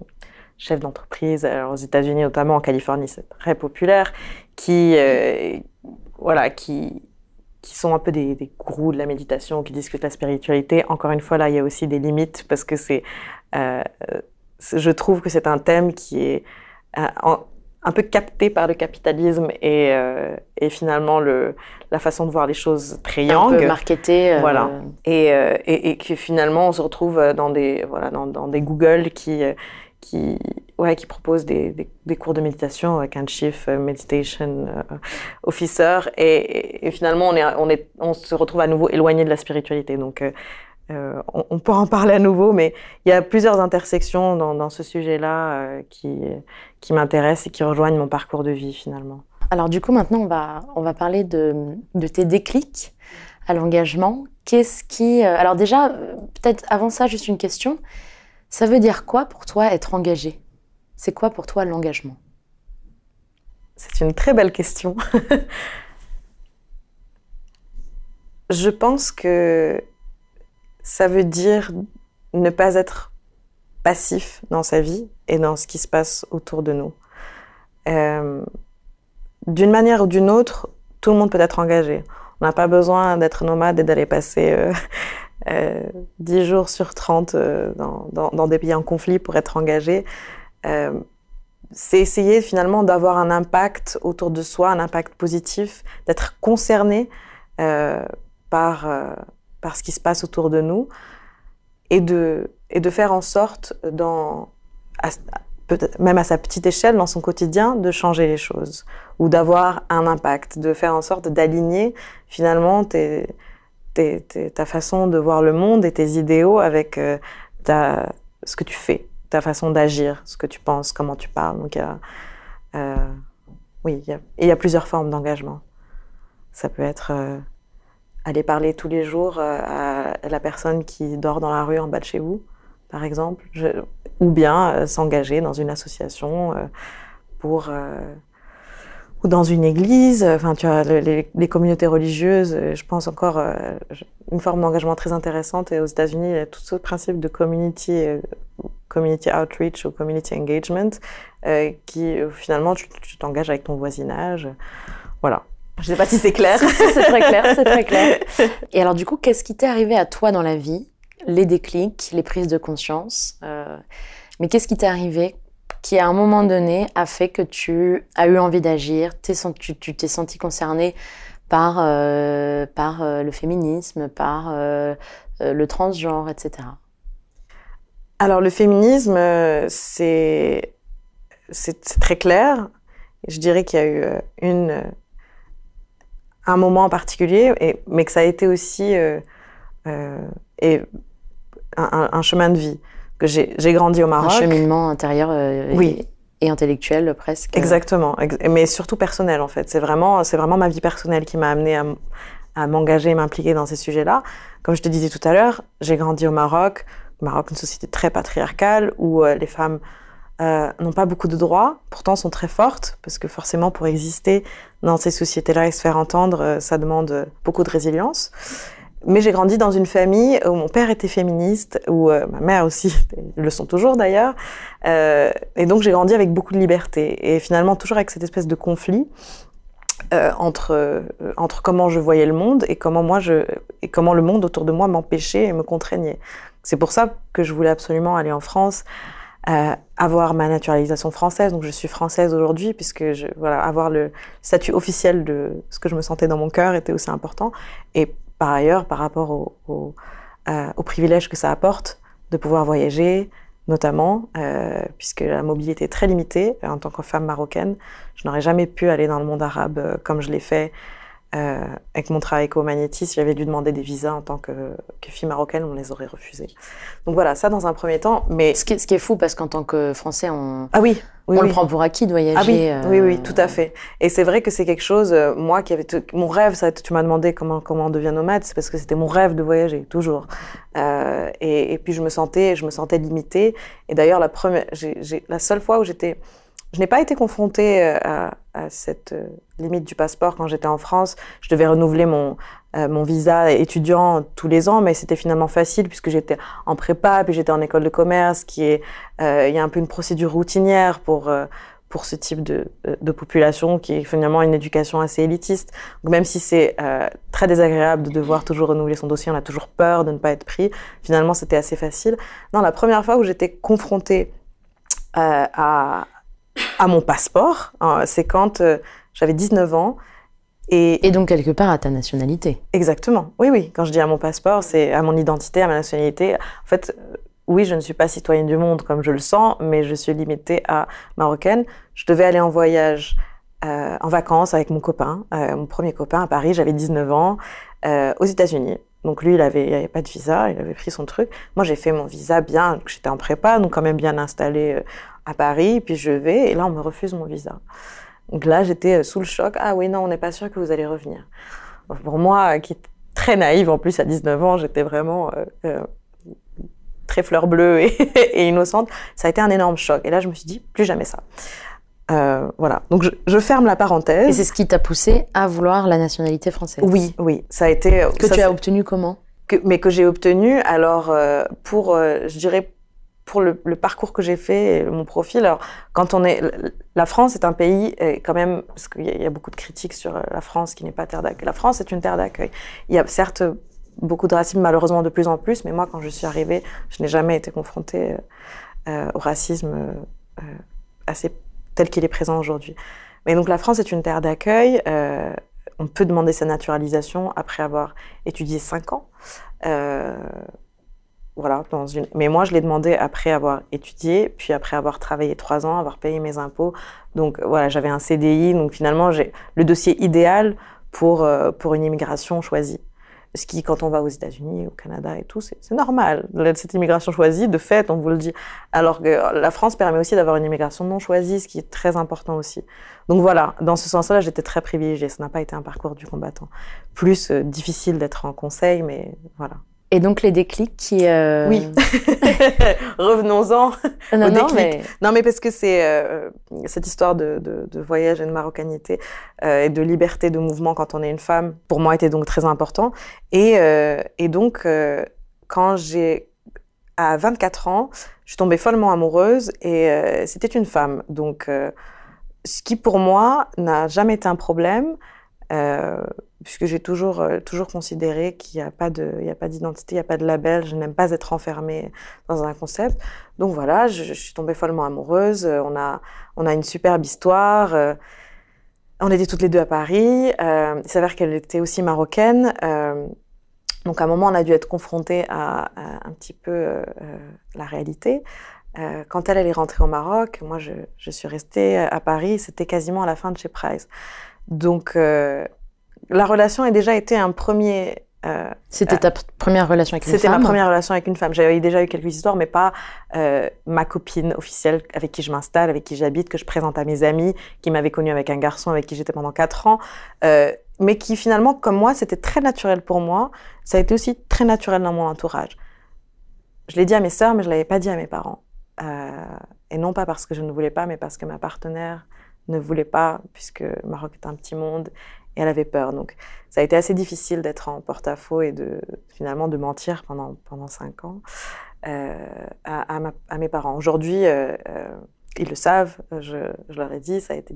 chefs d'entreprise, aux États-Unis notamment, en Californie, c'est très populaire, qui, euh, voilà, qui, qui sont un peu des, des, gourous de la méditation, qui discutent la spiritualité. Encore une fois, là, il y a aussi des limites parce que c'est euh, je trouve que c'est un thème qui est euh, un peu capté par le capitalisme et, euh, et finalement le, la façon de voir les choses très yang. Un peu marketé. Voilà. Et, et, et, que finalement on se retrouve dans des, voilà, dans, dans des Google qui, qui, ouais, qui proposent des, des, cours de méditation avec un Chief Meditation Officer. Et, finalement on, est, on, est, on se retrouve à nouveau éloigné de la spiritualité. Donc euh, on, on, pourra en parler à nouveau, mais il y a plusieurs intersections dans, dans ce sujet-là euh, qui, qui m'intéressent et qui rejoignent mon parcours de vie finalement. Alors du coup, maintenant, on va, on va parler de, de tes déclics à l'engagement. Qu'est-ce qui... Euh, alors déjà, peut-être avant ça, juste une question. Ça veut dire quoi pour toi être engagé? C'est quoi pour toi l'engagement? C'est une très belle question. Je pense que ça veut dire ne pas être passif dans sa vie et dans ce qui se passe autour de nous. Euh, d'une manière ou d'une autre, tout le monde peut être engagé. On n'a pas besoin d'être nomade et d'aller passer euh, euh, 10 jours sur 30 euh, dans, des pays en conflit pour être engagé. Euh, c'est essayer finalement d'avoir un impact autour de soi, un impact positif, d'être concerné par par ce qui se passe autour de nous et de, et de faire en sorte, dans, même à sa petite échelle, dans son quotidien, de changer les choses ou d'avoir un impact, de faire en sorte d'aligner finalement ta façon de voir le monde et tes idéaux avec euh, ce que tu fais, ta façon d'agir, ce que tu penses, comment tu parles. Donc, il euh, oui, il y, a, il y a plusieurs formes d'engagement. Ça peut être euh, aller parler tous les jours euh, à la personne qui dort dans la rue en bas de chez vous, par exemple, ou bien euh, s'engager dans une association euh, pour ou dans une église. Enfin, tu as les, les communautés religieuses. Je pense encore une forme d'engagement très intéressante. Et aux États-Unis, il y a tout ce principe de community, community outreach ou community engagement, qui finalement tu t'engages avec ton voisinage. Voilà. Je sais pas si c'est clair. c'est très clair, c'est très clair. Et alors du coup, qu'est-ce qui t'est arrivé à toi dans la vie? Les déclics, les prises de conscience. Euh, mais qu'est-ce qui t'est arrivé qui à un moment donné a fait que tu as eu envie d'agir, tu t'es senti concerné par, euh, par euh, le féminisme, par le transgenre, etc. Alors le féminisme, c'est très clair. Je dirais qu'il y a eu une un moment en particulier, et, mais que ça a été aussi euh, euh, et un, un- un chemin de vie. Que j'ai j'ai grandi au Un Maroc. cheminement intérieur euh, Oui. et, et intellectuel presque. Exactement, ex- mais surtout personnel en fait. C'est vraiment, c'est vraiment ma vie personnelle qui m'a amené à, à m'engager et m'impliquer dans ces sujets-là. Comme je te disais tout à l'heure, j'ai grandi au Maroc. Maroc, une société très patriarcale où les femmes euh, n'ont pas beaucoup de droits, pourtant sont très fortes, parce que forcément pour exister dans ces sociétés-là et se faire entendre, euh, ça demande beaucoup de résilience. Mais j'ai grandi dans une famille où mon père était féministe, où euh, ma mère aussi, ils le sont toujours d'ailleurs. Euh, et donc j'ai grandi avec beaucoup de liberté. Et finalement toujours avec cette espèce de conflit euh, entre, entre comment je voyais le monde et comment, moi je, et comment le monde autour de moi m'empêchait et me contraignait. C'est pour ça que je voulais absolument aller en France, euh, avoir ma naturalisation française. Donc je suis française aujourd'hui, puisque je, voilà, avoir le statut officiel de ce que je me sentais dans mon cœur était aussi important. Et par ailleurs, par rapport au, au, euh, au privilège que ça apporte de pouvoir voyager, notamment, euh, puisque la mobilité est très limitée euh, en tant que femme marocaine. Je n'aurais jamais pu aller dans le monde arabe euh, comme je l'ai fait euh, avec mon travail éco-magnétiste. J'avais dû demander des visas en tant que, que fille marocaine, on les aurait refusés. Donc voilà, ça dans un premier temps. Mais Ce qui, ce qui est fou parce qu'en tant que Français, on, ah oui, oui, on oui. le prend pour acquis de voyager. Ah oui, euh, oui, oui, tout à fait. Et c'est vrai que c'est quelque chose, euh, moi qui avait tout- mon rêve, ça, tu m'as demandé comment comment on devient nomade, c'est parce que c'était mon rêve de voyager toujours. Et, et puis je me sentais, je me sentais limitée. Et d'ailleurs la première, la seule fois où j'étais, je n'ai pas été confrontée euh, à, cette euh, limite du passeport quand j'étais en France. Je devais renouveler mon euh, mon visa étudiant tous les ans, mais c'était finalement facile puisque j'étais en prépa, puis j'étais en école de commerce, qui est, il y a un peu une procédure routinière pour pour ce type de, de population qui est finalement une éducation assez élitiste. Donc même si c'est très désagréable de devoir toujours renouveler son dossier, on a toujours peur de ne pas être pris, finalement c'était assez facile. Non, la première fois où j'étais confrontée à, à mon passeport, euh, c'est quand euh, j'avais 19 ans. Et, Et donc, quelque part, à ta nationalité. Exactement. Oui, oui. Quand je dis à mon passeport, c'est à mon identité, à ma nationalité. En fait, euh, oui, je ne suis pas citoyenne du monde comme je le sens, mais je suis limitée à marocaine. Je devais aller en voyage, euh, en vacances avec mon copain, euh, mon premier copain à Paris. J'avais 19 ans, euh, aux États-Unis. Donc lui, il avait, il avait pas de visa, il avait pris son truc. Moi, j'ai fait mon visa bien, j'étais en prépa, donc quand même bien installée à Paris. Puis je vais, et là, on me refuse mon visa. Donc là, j'étais euh, sous le choc. Ah oui, non, on n'est pas sûr que vous allez revenir. Pour moi, euh, qui est très naïve en plus à 19 ans, j'étais vraiment euh, euh, très fleur bleue et, et innocente. Ça a été un énorme choc. Et là, je me suis dit, plus jamais ça. Euh, voilà. Donc je, je ferme la Et parenthèse. c'est ce qui t'a poussé à vouloir la nationalité française. Oui, oui, ça a été Que ça, tu as obtenu comment? Que- mais que j'ai obtenu. Alors pour, je dirais pour le, parcours que j'ai fait, et mon profil. Alors quand on est, la France est un pays quand même parce qu'il y, a- beaucoup de critiques sur euh, la France qui n'est pas terre d'accueil. La France est une terre d'accueil. Il y a certes beaucoup de racisme malheureusement de plus en plus, mais moi quand je suis arrivée, je n'ai jamais été confrontée euh, euh, au racisme assez tel qu'il est présent aujourd'hui. Mais donc la France est une terre d'accueil. on peut demander sa naturalisation après avoir étudié cinq ans. Euh, voilà, dans une... Mais moi, je l'ai demandé après avoir étudié, puis après avoir travaillé trois ans, avoir payé mes impôts. Donc voilà, j'avais un CDI. Donc finalement, j'ai le dossier idéal pour, euh, pour une immigration choisie. Ce qui, quand on va aux États-Unis, au Canada et tout, c'est normal. Cette immigration choisie, de fait, on vous le dit. Alors que la France permet aussi d'avoir une immigration non choisie, ce qui est très important aussi. Donc voilà, dans ce sens-là, j'étais très privilégiée. Ça n'a pas été un parcours du combattant. Plus euh, difficile d'être en conseil, mais voilà. Et donc, les déclics qui. euh, Oui. Revenons-en. non, au non, déclic. mais. Non, mais parce que c'est euh, cette histoire de, de, de voyage et de marocanité euh, et de liberté de mouvement quand on est une femme, pour moi, était donc très important. Et, et donc, quand j'ai à 24 ans, je suis tombée follement amoureuse et c'était une femme. Donc, ce qui pour moi n'a jamais été un problème. Euh, puisque j'ai toujours, euh, toujours considéré qu'il n'y a pas d'identité, il n'y a pas de label, je n'aime pas être enfermée dans un concept. Donc voilà, je, suis tombée follement amoureuse. euh, On a, on a une superbe histoire. euh, on était toutes les deux à Paris. Il s'avère qu'elle était aussi marocaine. donc à un moment, on a dû être confrontés à, un petit peu la réalité. Quand elle, elle est rentrée au Maroc, moi, je, je suis restée à Paris. C'était quasiment à la fin de chez Price. Donc, la relation a déjà été un premier. euh, C'était ta première relation avec une femme C'était ma première relation avec une femme. J'avais déjà eu quelques histoires, mais pas euh, ma copine officielle avec qui je m'installe, avec qui j'habite, que je présente à mes amis, qui m'avait connue avec un garçon avec qui j'étais pendant quatre ans, euh, mais qui finalement, comme moi, c'était très naturel pour moi. Ça a été aussi très naturel dans mon entourage. Je l'ai dit à mes sœurs, mais je l'avais pas dit à mes parents. Et non pas parce que je ne voulais pas, mais parce que ma partenaire ne voulait pas, puisque Maroc est un petit monde et elle avait peur. Donc, ça a été assez difficile d'être en porte-à-faux et de finalement de mentir pendant, pendant cinq ans euh, à, mes parents. Aujourd'hui, euh, euh, ils le savent, je, leur ai dit, ça a été,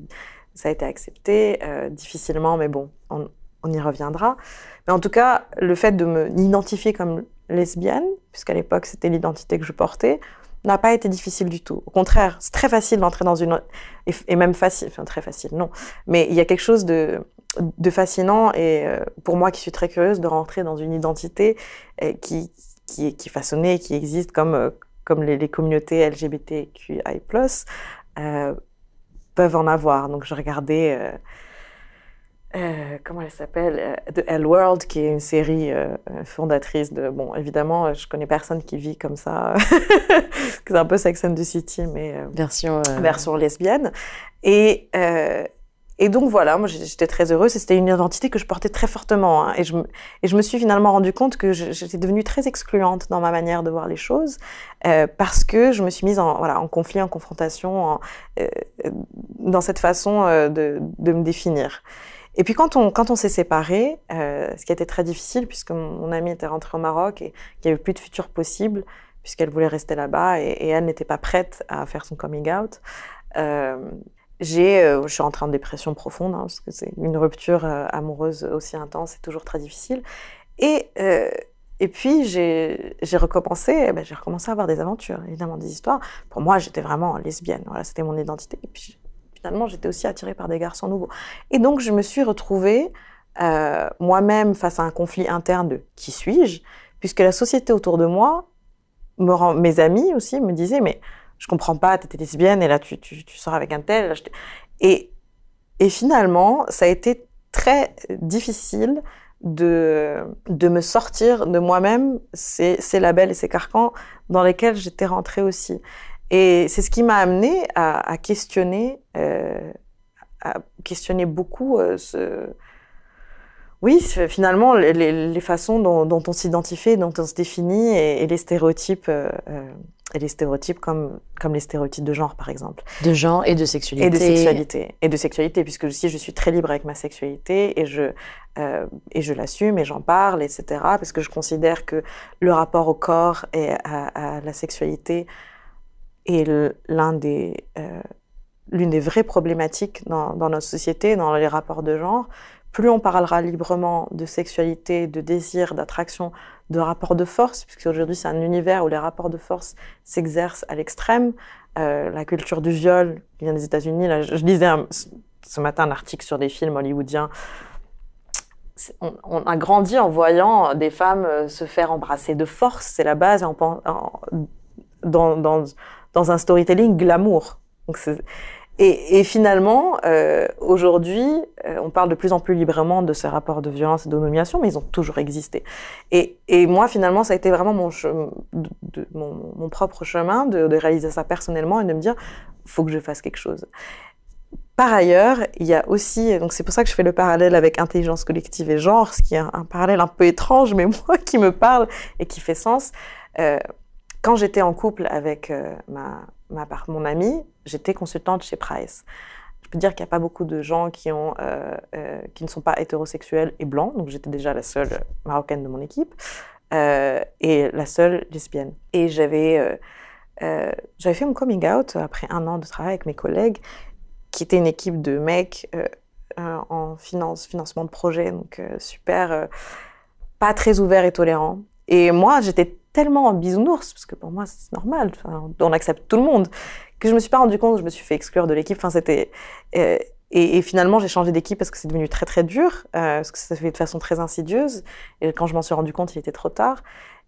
ça a été accepté difficilement, mais bon, on, on y reviendra. Mais en tout cas, le fait de me identifier comme lesbienne, puisqu'à l'époque c'était l'identité que je portais, n'a pas été difficile du tout. Au contraire, c'est très facile d'entrer dans une... Et, même facile, enfin très facile, non. Mais il y a quelque chose de, de fascinant et euh, pour moi qui suis très curieuse de rentrer dans une identité euh, qui, qui, qui est façonnée, qui existe comme, euh, comme les, communautés LGBTQI+, peuvent en avoir. Donc je regardais... euh, euh, comment elle s'appelle euh, The L World, qui est une série euh, euh, fondatrice de... Bon, évidemment, euh, je connais personne qui vit comme ça. c'est un peu Sex and the City, mais... euh, version. euh, version lesbienne. Et, euh, et donc voilà, moi j'étais très heureuse. et C'était une identité que je portais très fortement. hein. et, je, me- et je me suis finalement rendu compte que j'étais devenue très excluante dans ma manière de voir les choses euh, parce que je me suis mise en, voilà, en conflit, en confrontation, en, euh, euh, dans cette façon euh, de, de me définir. Et puis quand on, quand on s'est séparés, euh, ce qui a été très difficile puisque mon, amie était rentrée au Maroc et qu'il n'y avait plus de futur possible puisqu'elle voulait rester là-bas et, elle n'était pas prête à faire son coming out. Euh, j'ai, euh, je suis rentrée en dépression profonde hein, parce que c'est une rupture euh, amoureuse aussi intense, c'est toujours très difficile. Et et puis j'ai recommencé, eh ben, recommencé à avoir des aventures, évidemment des histoires. Pour moi, j'étais vraiment lesbienne, voilà, c'était mon identité. Et puis finalement, j'étais aussi attirée par des garçons nouveaux. Et donc je me suis retrouvée euh, moi-même face à un conflit interne de qui suis-je, puisque la société autour de moi, mes amis aussi me disaient mais je comprends pas, t'étais lesbienne et là tu, tu, tu sors avec un tel. et, et finalement, ça a été très difficile de, de me sortir de moi-même ces, ces labels et ces carcans dans lesquels j'étais rentrée aussi. Et c'est ce qui m'a amené à, à questionner, euh, à questionner beaucoup euh, ce, oui, finalement, les, façons dont, dont on s'identifie, dont on se définit, et, et les stéréotypes, euh, euh, et les stéréotypes comme, comme les stéréotypes de genre, par exemple, de genre et de sexualité. et de sexualité, et de sexualité, puisque aussi je suis très libre avec ma sexualité, et je, euh, et je l'assume, et j'en parle, etc., parce que je considère que le rapport au corps et à, à la sexualité des, euh, l'une des vraies problématiques dans, notre société, dans les rapports de genre. Plus on parlera librement de sexualité, de désir, d'attraction, de rapports de force, puisque aujourd'hui c'est un univers où les rapports de force s'exercent à l'extrême. Euh, la culture du viol vient des États-Unis. Là, je, lisais ce matin un article sur des films hollywoodiens. On, a grandi en voyant des femmes euh, se faire embrasser de force, c'est la base, et en- dans, dans, dans un storytelling glamour. Et, finalement, euh, aujourd'hui, euh, on parle de plus en plus librement de ces rapports de violence et de domination, mais ils ont toujours existé. Et, moi, finalement, ça a été vraiment mon, propre chemin de, réaliser ça personnellement et de me dire, faut que je fasse quelque chose. Par ailleurs, il y a aussi, donc c'est pour ça que je fais le parallèle avec intelligence collective et genre, ce qui est un, un parallèle un peu étrange, mais moi qui me parle et qui fait sens. Euh, quand j'étais en couple avec euh, ma, mon amie, j'étais consultante chez Price. Je peux dire qu'il n'y a pas beaucoup de gens qui, ont, euh, euh, qui ne sont pas hétérosexuels et blancs, donc j'étais déjà la seule marocaine de mon équipe et la seule lesbienne. Et j'avais fait mon coming out après un an de travail avec mes collègues, qui était une équipe de mecs en finance, financement de projet, donc super, pas très ouvert et tolérant. Et moi, j'étais tellement en bisounours, parce que pour moi, c'est normal, enfin, on accepte tout le monde, que je me suis pas rendu compte, je me suis fait exclure de l'équipe. Enfin, c'était euh, et, et finalement, j'ai changé d'équipe parce que c'est devenu très très dur, euh, parce que ça se fait de façon très insidieuse. Et quand je m'en suis rendu compte, il était trop tard.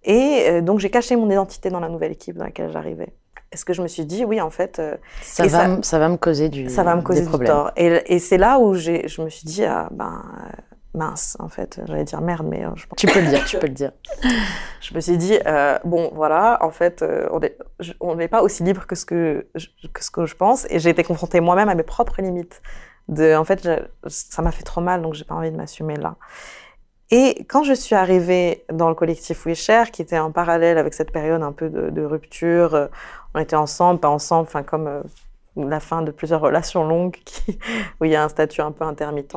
Et euh, donc, j'ai caché mon identité dans la nouvelle équipe dans laquelle j'arrivais. Est-ce que je me suis dit, oui, en fait, Ça va, ça- va me causer du ça va me causer du tort. Et, et c'est là où je me suis dit, ah, ben, mince, en fait, j'allais dire merde, mais euh, je pense Tu peux le dire, tu peux le dire. je me suis dit, euh, bon, voilà, en fait, euh, on n'est pas aussi libre que ce que je, que ce que je pense. Et j'ai été confrontée moi-même à mes propres limites. De, en fait, je- ça m'a fait trop mal, donc j'ai pas envie de m'assumer là. Et quand je suis arrivée dans le collectif We Share, qui était en parallèle avec cette période un peu de, de rupture, euh, on était ensemble, pas ensemble, enfin comme la fin de plusieurs relations longues qui, où il y a un statut un peu intermittent.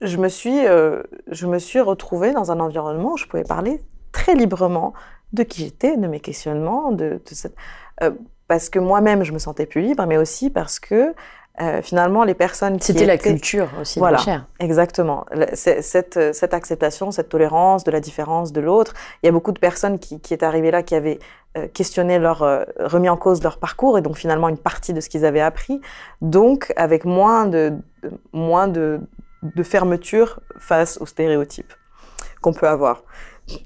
Je me suis, euh, je me suis retrouvée dans un environnement où je pouvais parler très librement de qui j'étais, de mes questionnements, de, de cette, euh, parce que moi-même je me sentais plus libre, mais aussi parce que euh, finalement les personnes qui C'était la culture aussi Voilà. de Cher. Exactement. Le- c'est- Cette, euh, cette acceptation, cette tolérance de la différence de l'autre. Il y a beaucoup de personnes qui, qui étaient arrivées là, qui avaient euh, questionné leur, euh, remis en cause leur parcours et donc finalement une partie de ce qu'ils avaient appris. Donc avec moins de, de- moins de, de fermeture face aux stéréotypes qu'on peut avoir.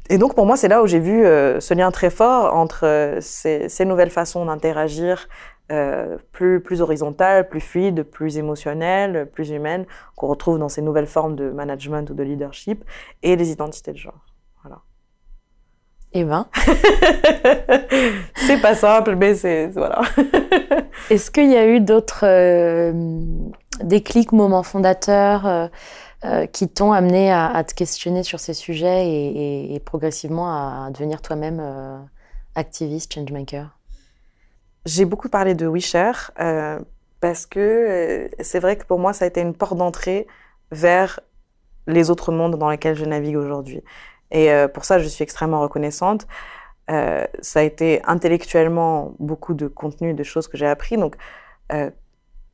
Et donc pour moi, c'est là où j'ai vu euh, ce lien très fort entre euh, ces, ces nouvelles façons d'interagir euh, plus, plus horizontales, plus fluides, plus émotionnelles, plus humaines, qu'on retrouve dans ces nouvelles formes de management ou de leadership, et les identités de genre. Eh ben, c'est pas simple, mais c'est voilà. est-ce qu'il y a eu d'autres déclics, moments fondateurs euh, euh, qui t'ont amené à, te questionner sur ces sujets et, progressivement à devenir toi-même euh, activiste, changemaker J'ai beaucoup parlé de WeShare euh, parce que c'est vrai que pour moi, ça a été une porte d'entrée vers les autres mondes dans lesquels je navigue aujourd'hui. Et pour ça, je suis extrêmement reconnaissante. Ça a été intellectuellement beaucoup de contenu, de choses que j'ai appris. Donc,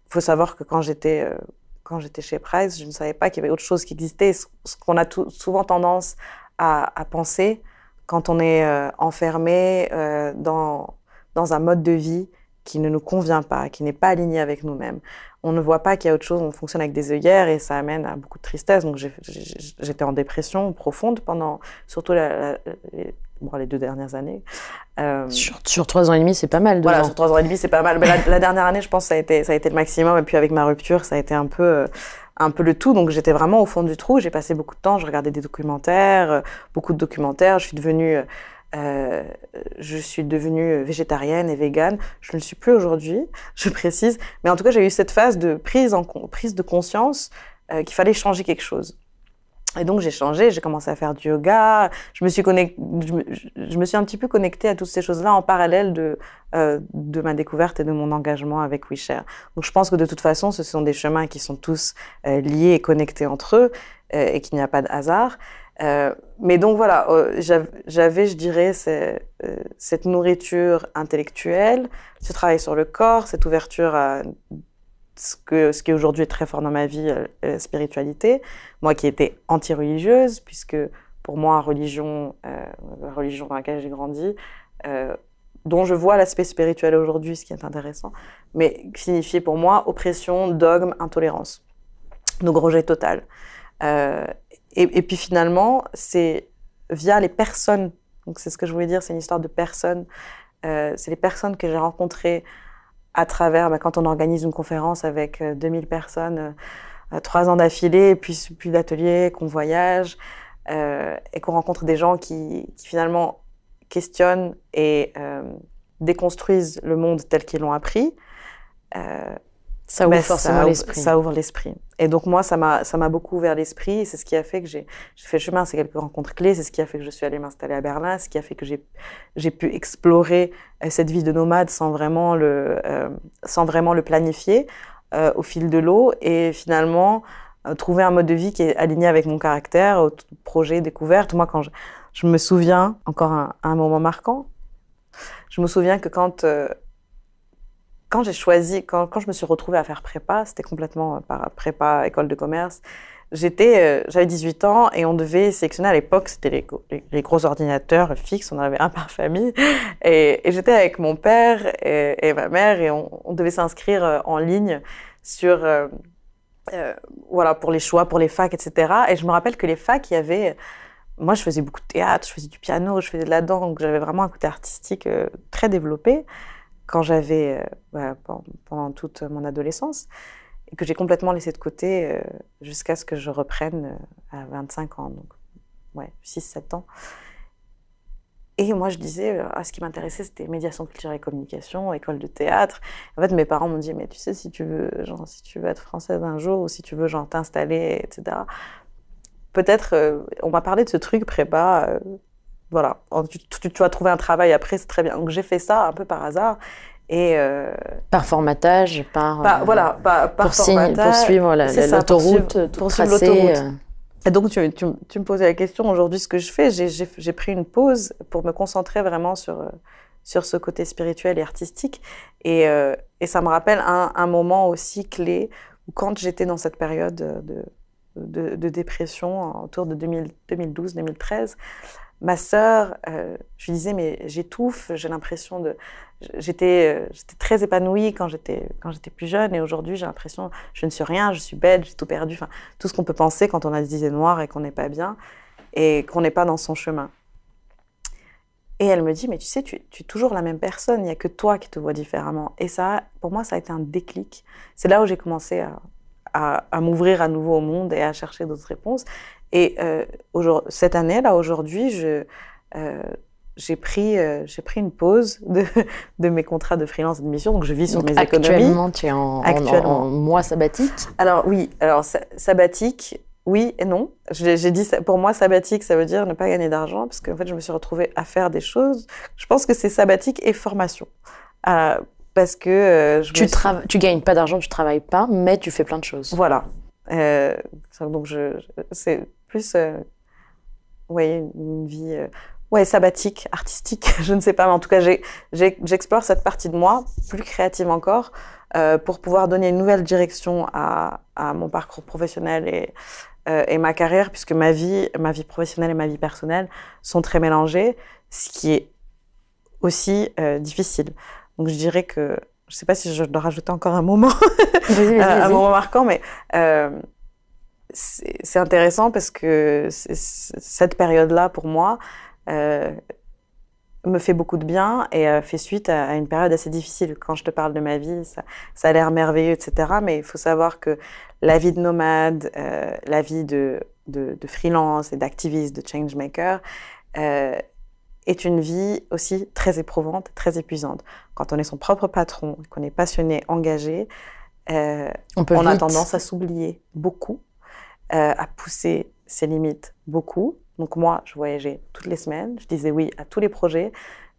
il faut savoir que quand j'étais euh, quand j'étais chez Price, je ne savais pas qu'il y avait autre chose qui existait. Ce, qu'on a souvent tendance à, penser quand on est euh, enfermé euh, dans dans un mode de vie qui ne nous convient pas, qui n'est pas aligné avec nous-mêmes. On ne voit pas qu'il y a autre chose, on fonctionne avec des œillères et ça amène à beaucoup de tristesse. Donc j'étais en dépression profonde pendant surtout la- la- bon, les deux dernières années. Euh, sur, sur trois ans et demi, c'est pas mal. voilà, ans. sur trois ans et demi, c'est pas mal. Mais la, la dernière année, je pense, ça a été, ça a été le maximum. Et puis avec ma rupture, ça a été un peu, euh, un peu le tout. Donc j'étais vraiment au fond du trou. J'ai passé beaucoup de temps. Je regardais des documentaires, euh, beaucoup de documentaires. Je suis devenue, je suis devenue végétarienne et végane. Je ne le suis plus aujourd'hui, je précise. Mais en tout cas, j'ai eu cette phase de prise, en, prise de conscience qu'il fallait changer quelque chose. Et donc j'ai changé, j'ai commencé à faire du yoga, je me suis connect... je, me... suis un petit peu connectée à toutes ces choses-là en parallèle de, euh, de ma découverte et de mon engagement avec WeShare. Donc je pense que de toute façon, ce sont des chemins qui sont tous euh, liés et connectés entre eux euh, et qu'il n'y a pas de hasard. Euh, mais donc voilà, euh, j'av- j'avais, je dirais, cette nourriture intellectuelle, ce travail sur le corps, cette ouverture à ce, que, ce qui aujourd'hui est très fort dans ma vie, euh, la spiritualité. Moi qui étais anti-religieuse, puisque pour moi, religion, euh, la religion dans laquelle j'ai grandi, euh, dont je vois l'aspect spirituel aujourd'hui, ce qui est intéressant, mais qui signifiait pour moi oppression, dogme, intolérance. Donc rejet total. Euh, et, et puis finalement, c'est via les personnes, donc c'est ce que je voulais dire, c'est une histoire de personnes, euh, c'est les personnes que j'ai rencontrées à travers, bah, quand on organise une conférence avec euh, 2000 personnes, euh, trois ans d'affilée, puis, puis d'ateliers, qu'on voyage, euh, et qu'on rencontre des gens qui, finalement questionnent et euh, déconstruisent le monde tel qu'ils l'ont appris. Euh, Ça ouvre ben, forcément l'esprit. Ça ouvre l'esprit. Et donc moi, ça m'a, ça m'a beaucoup ouvert l'esprit. C'est ce qui a fait que j'ai, fait le chemin. C'est quelques rencontres clés. C'est ce qui a fait que je suis allée m'installer à Berlin. Ce qui a fait que j'ai, j'ai pu explorer euh, cette vie de nomade sans vraiment le, euh, sans vraiment le planifier euh, au fil de l'eau. Et finalement, euh, trouver un mode de vie qui est aligné avec mon caractère, au projet, découverte. Moi, quand je, je me souviens, encore un, un moment marquant, je me souviens que quand euh, quand j'ai choisi, quand, je me suis retrouvée à faire prépa, c'était complètement euh, par prépa, école de commerce. J'étais, euh, j'avais 18 ans et on devait sélectionner à l'époque, c'était les, gros ordinateurs fixes, on en avait un par famille. Et, j'étais avec mon père et, ma mère et on, devait s'inscrire euh, en ligne sur, voilà, pour les choix, pour les facs, etc. Et je me rappelle que les facs, il y avait, moi je faisais beaucoup de théâtre, je faisais du piano, je faisais de la danse, donc j'avais vraiment un côté artistique très développé quand j'avais, euh, pen- pendant toute mon adolescence. et que j'ai complètement laissé de côté euh, jusqu'à ce que je reprenne euh, à 25 ans, donc ouais, 6-7 ans. Et moi, je disais, ah, ce qui m'intéressait, c'était médiation culturelle et communication, école de théâtre. En fait, mes parents m'ont dit, mais tu sais, si tu veux, genre, si tu veux être française un jour, ou si tu veux, genre, t'installer, etc. Peut-être, on m'a parlé de ce truc prépa. euh, voilà, tu, tu- tu vas trouver un travail après, c'est très bien. Donc j'ai fait ça un peu par hasard. Et euh, Par formatage, par. bah, euh, voilà, par, par pour, formatage. pour suivre l'autoroute, euh, Et donc, tu, tu- tu me posais la question, aujourd'hui, ce que je fais, j'ai- pris une pause pour me concentrer vraiment sur, sur ce côté spirituel et artistique. Et, euh, et ça me rappelle un, un moment aussi clé où quand j'étais dans cette période de, de, de dépression, autour de 2012-2013, ma sœur, euh, je lui disais, mais j'étouffe, j'ai l'impression de... J'étais euh, j'étais très épanouie quand j'étais quand j'étais plus jeune et aujourd'hui j'ai l'impression je ne suis rien, je suis bête, j'ai tout perdu. Enfin, tout ce qu'on peut penser quand on a des idées noires et qu'on n'est pas bien et qu'on n'est pas dans son chemin. Et elle me dit, mais tu sais, tu, tu es toujours la même personne, il n'y a que toi qui te vois différemment. Et ça, pour moi, ça a été un déclic. C'est là où j'ai commencé à, à, à m'ouvrir à nouveau au monde et à chercher d'autres réponses. Et euh, cette année, là, aujourd'hui, je, euh, j'ai pris, euh, j'ai pris une pause de, de mes contrats de freelance et de mission, donc je vis sur donc mes économies. actuellement, tu es en, en- Actuellement. en mois sabbatique. Alors oui, alors sa- sabbatique, oui et non. J'ai dit, pour moi, sabbatique, ça veut dire ne pas gagner d'argent, parce qu'en fait, je me suis retrouvée à faire des choses. Je pense que c'est sabbatique et formation. Euh, parce que euh, je Tu, suis- tu gagnes pas d'argent, tu travailles pas, mais tu fais plein de choses. Voilà. Euh, donc, je, je- plus, euh, ouais, une, vie, euh, ouais, sabbatique, artistique, je ne sais pas, mais en tout cas, j'explore cette partie de moi, plus créative encore, euh, pour pouvoir donner une nouvelle direction à, à mon parcours professionnel et, euh, et ma carrière, puisque ma vie, ma vie professionnelle et ma vie personnelle sont très mélangées, ce qui est aussi euh, difficile. Donc, je dirais que, je ne sais pas si je dois rajouter encore un moment. Un moment marquant, mais euh, c'est intéressant parce que cette période-là, pour moi, euh, me fait beaucoup de bien et euh, fait suite à, à une période assez difficile. Quand je te parle de ma vie, ça, ça a l'air merveilleux, etc. Mais il faut savoir que la vie de nomade, euh, la vie de, de, de freelance et d'activiste, de changemaker, est une vie aussi très éprouvante, très épuisante. Quand on est son propre patron, qu'on est passionné, engagé, on peut on a tendance à s'oublier beaucoup, euh, à pousser ses limites beaucoup. Donc moi, je voyageais toutes les semaines, je disais oui à tous les projets.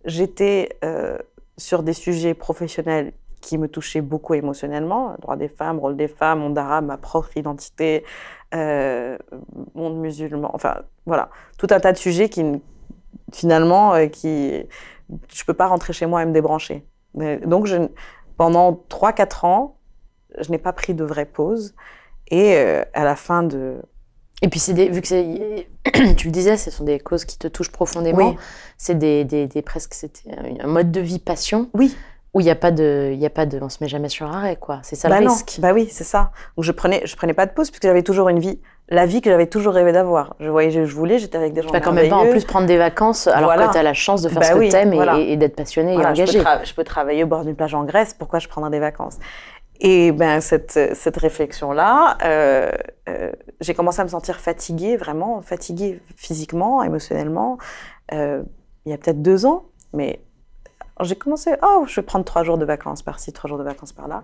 J'étais euh, sur des sujets professionnels qui me touchaient beaucoup émotionnellement, droit des femmes, rôle des femmes, monde arabe, ma propre identité, euh, monde musulman, enfin voilà, tout un tas de sujets qui finalement euh, qui je peux pas rentrer chez moi et me débrancher. Euh, Donc pendant 3-4 ans, je n'ai pas pris de vraie pause. Et euh, à la fin de... Et puis, c'est vu que c'est, tu le disais, ce sont des causes qui te touchent profondément. Oui. C'est des, des, des presque, c'était un mode de vie passion Oui, où il n'y a pas de, il a pas de, on se met jamais sur arrêt, quoi. C'est ça bah le non, risque. bah oui, c'est ça. Donc je prenais, je prenais pas de pause puisque j'avais toujours une vie, la vie que j'avais toujours rêvé d'avoir. Je voyageais où je voulais, j'étais avec des gens Tu vas quand même pas en plus prendre des vacances alors Voilà. que tu as la chance de faire Bah ce que oui, t'aimes et, voilà. et, et d'être passionné Voilà, et je, peux engagé. je peux travailler au bord d'une plage en Grèce, pourquoi je prendrais des vacances? Et ben cette, cette réflexion-là, euh, euh, j'ai commencé à me sentir fatiguée, vraiment fatiguée physiquement, émotionnellement, euh, il y a peut-être deux ans, mais j'ai commencé, oh, je vais prendre trois jours de vacances par-ci, trois jours de vacances par-là.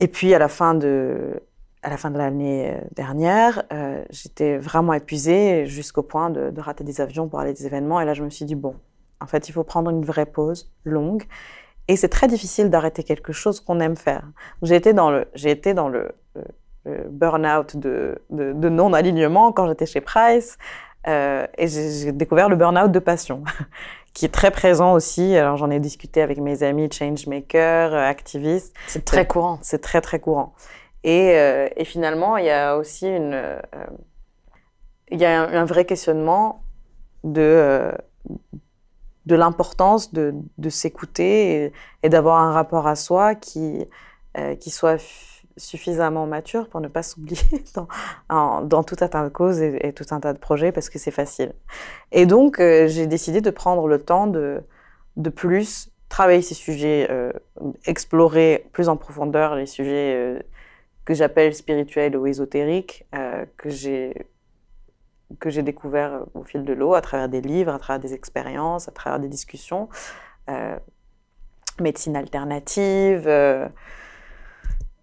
Et puis à la fin de, à la fin de l'année dernière, j'étais vraiment épuisée jusqu'au point de, de rater des avions pour aller à des événements. Et là, je me suis dit, bon, en fait, il faut prendre une vraie pause longue. Et c'est très difficile d'arrêter quelque chose qu'on aime faire. J'ai été dans le, j'ai été dans le, le- le burn-out de, de, de non-alignement quand j'étais chez Price. Euh, et j'ai découvert le burn-out de passion, qui est très présent aussi. Alors j'en ai discuté avec mes amis changemakers, euh, activistes. C'est très courant. C'est très très courant. Et, euh, et finalement, il y a aussi une, euh, il y a un, un vrai questionnement de de l'importance de, de s'écouter et, d'avoir un rapport à soi qui euh, qui soit suffisamment mature pour ne pas s'oublier dans, dans tout un tas de causes et, tout un tas de projets parce que c'est facile. Et donc, euh, j'ai décidé de prendre le temps de, de plus travailler ces sujets, euh, explorer plus en profondeur les sujets que j'appelle spirituel ou ésotérique, euh, que j'ai que j'ai découvert au fil de l'eau, à travers des livres, à travers des expériences, à travers des discussions. Euh, médecine alternative, euh,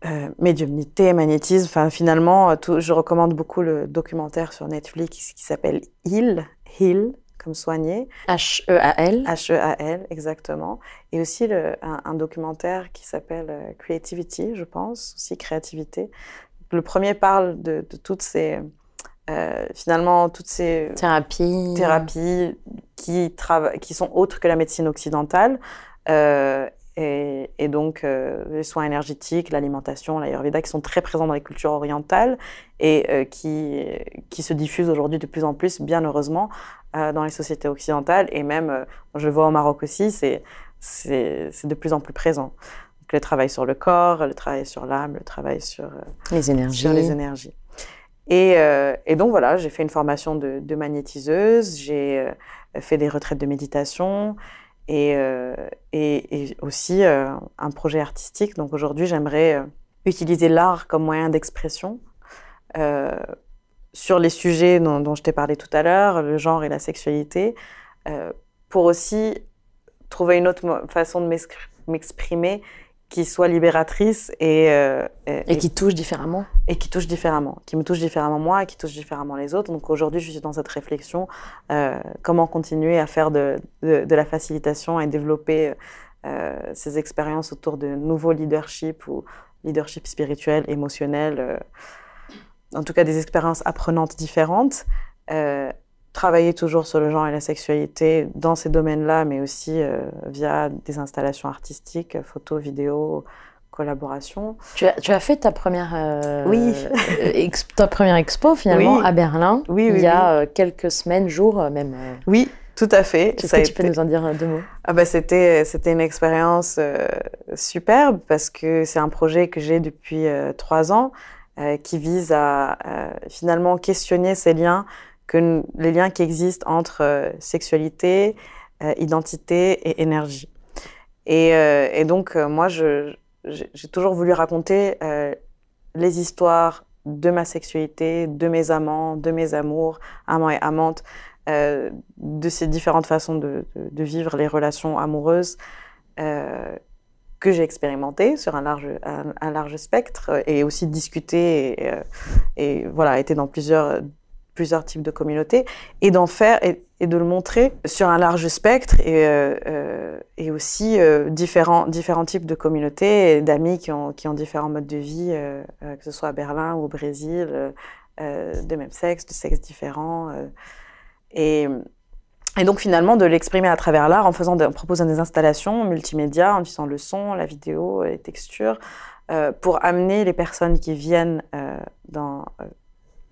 euh, médiumnité, magnétisme. Enfin, finalement, euh, tout- je recommande beaucoup le documentaire sur Netflix qui s'appelle Heal, Heal, comme soigner. H-E-A-L. H-E-A-L, exactement. Et aussi le- un, un documentaire qui s'appelle euh, Creativity, je pense, aussi créativité. Le premier parle de, de toutes ces, euh, finalement, toutes ces Thérapie. thérapies qui, qui sont autres que la médecine occidentale. Euh, et, et donc, euh, les soins énergétiques, l'alimentation, l'ayurveda, qui sont très présents dans les cultures orientales et qui, qui se diffusent aujourd'hui de plus en plus, bien heureusement, dans les sociétés occidentales. Et même, je le vois au Maroc aussi, c'est de plus en plus présent. Le travail sur le corps, le travail sur l'âme, le travail sur, euh, Les énergies. sur les énergies. Et, euh, et donc voilà, j'ai fait une formation de, magnétiseuse, j'ai euh, fait des retraites de méditation et, euh, aussi un projet artistique. Donc aujourd'hui, j'aimerais utiliser l'art comme moyen d'expression sur les sujets dont, je t'ai parlé tout à l'heure, le genre et la sexualité, pour aussi trouver une autre façon de m'expr- m'exprimer qui soit libératrice et, euh, Et qui touche différemment. et qui touche différemment, qui me touche différemment moi et qui touche différemment les autres. Donc aujourd'hui, je suis dans cette réflexion, euh, comment continuer à faire de, de, de la facilitation et développer euh, ces expériences autour de nouveaux leaderships ou leadership spirituel, émotionnel, en tout cas des expériences apprenantes différentes. Travailler toujours sur le genre et la sexualité dans ces domaines-là, mais aussi euh, via des installations artistiques, photos, vidéos, collaborations. Tu as, tu as fait ta première, euh, Oui. euh, ta première expo finalement Oui. à Berlin Oui, il y a euh, quelques semaines, jours même. Oui, tout à fait. Est-ce que a tu peux été- nous en dire deux mots? Ah bah c'était c'était une expérience superbe parce que c'est un projet que j'ai depuis trois ans qui vise à finalement questionner ces liens que les liens qui existent entre euh, sexualité, euh, identité et énergie. Et, euh, donc moi j'ai toujours voulu raconter les histoires de ma sexualité, de mes amants, de mes amours, amants et amantes, de ces différentes façons de, vivre les relations amoureuses que j'ai expérimentées sur un large, spectre et aussi discuter et, et voilà, été dans plusieurs, plusieurs types de communautés et d'en faire et, de le montrer sur un large spectre et, euh, euh, et aussi euh, différents, différents types de communautés et d'amis qui ont, qui ont différents modes de vie, que ce soit à Berlin ou au Brésil, de même sexe, de sexes différents. et, et donc finalement de l'exprimer à travers l'art en, proposant des installations multimédia, en utilisant le son, la vidéo, les textures, pour amener les personnes qui viennent, dans,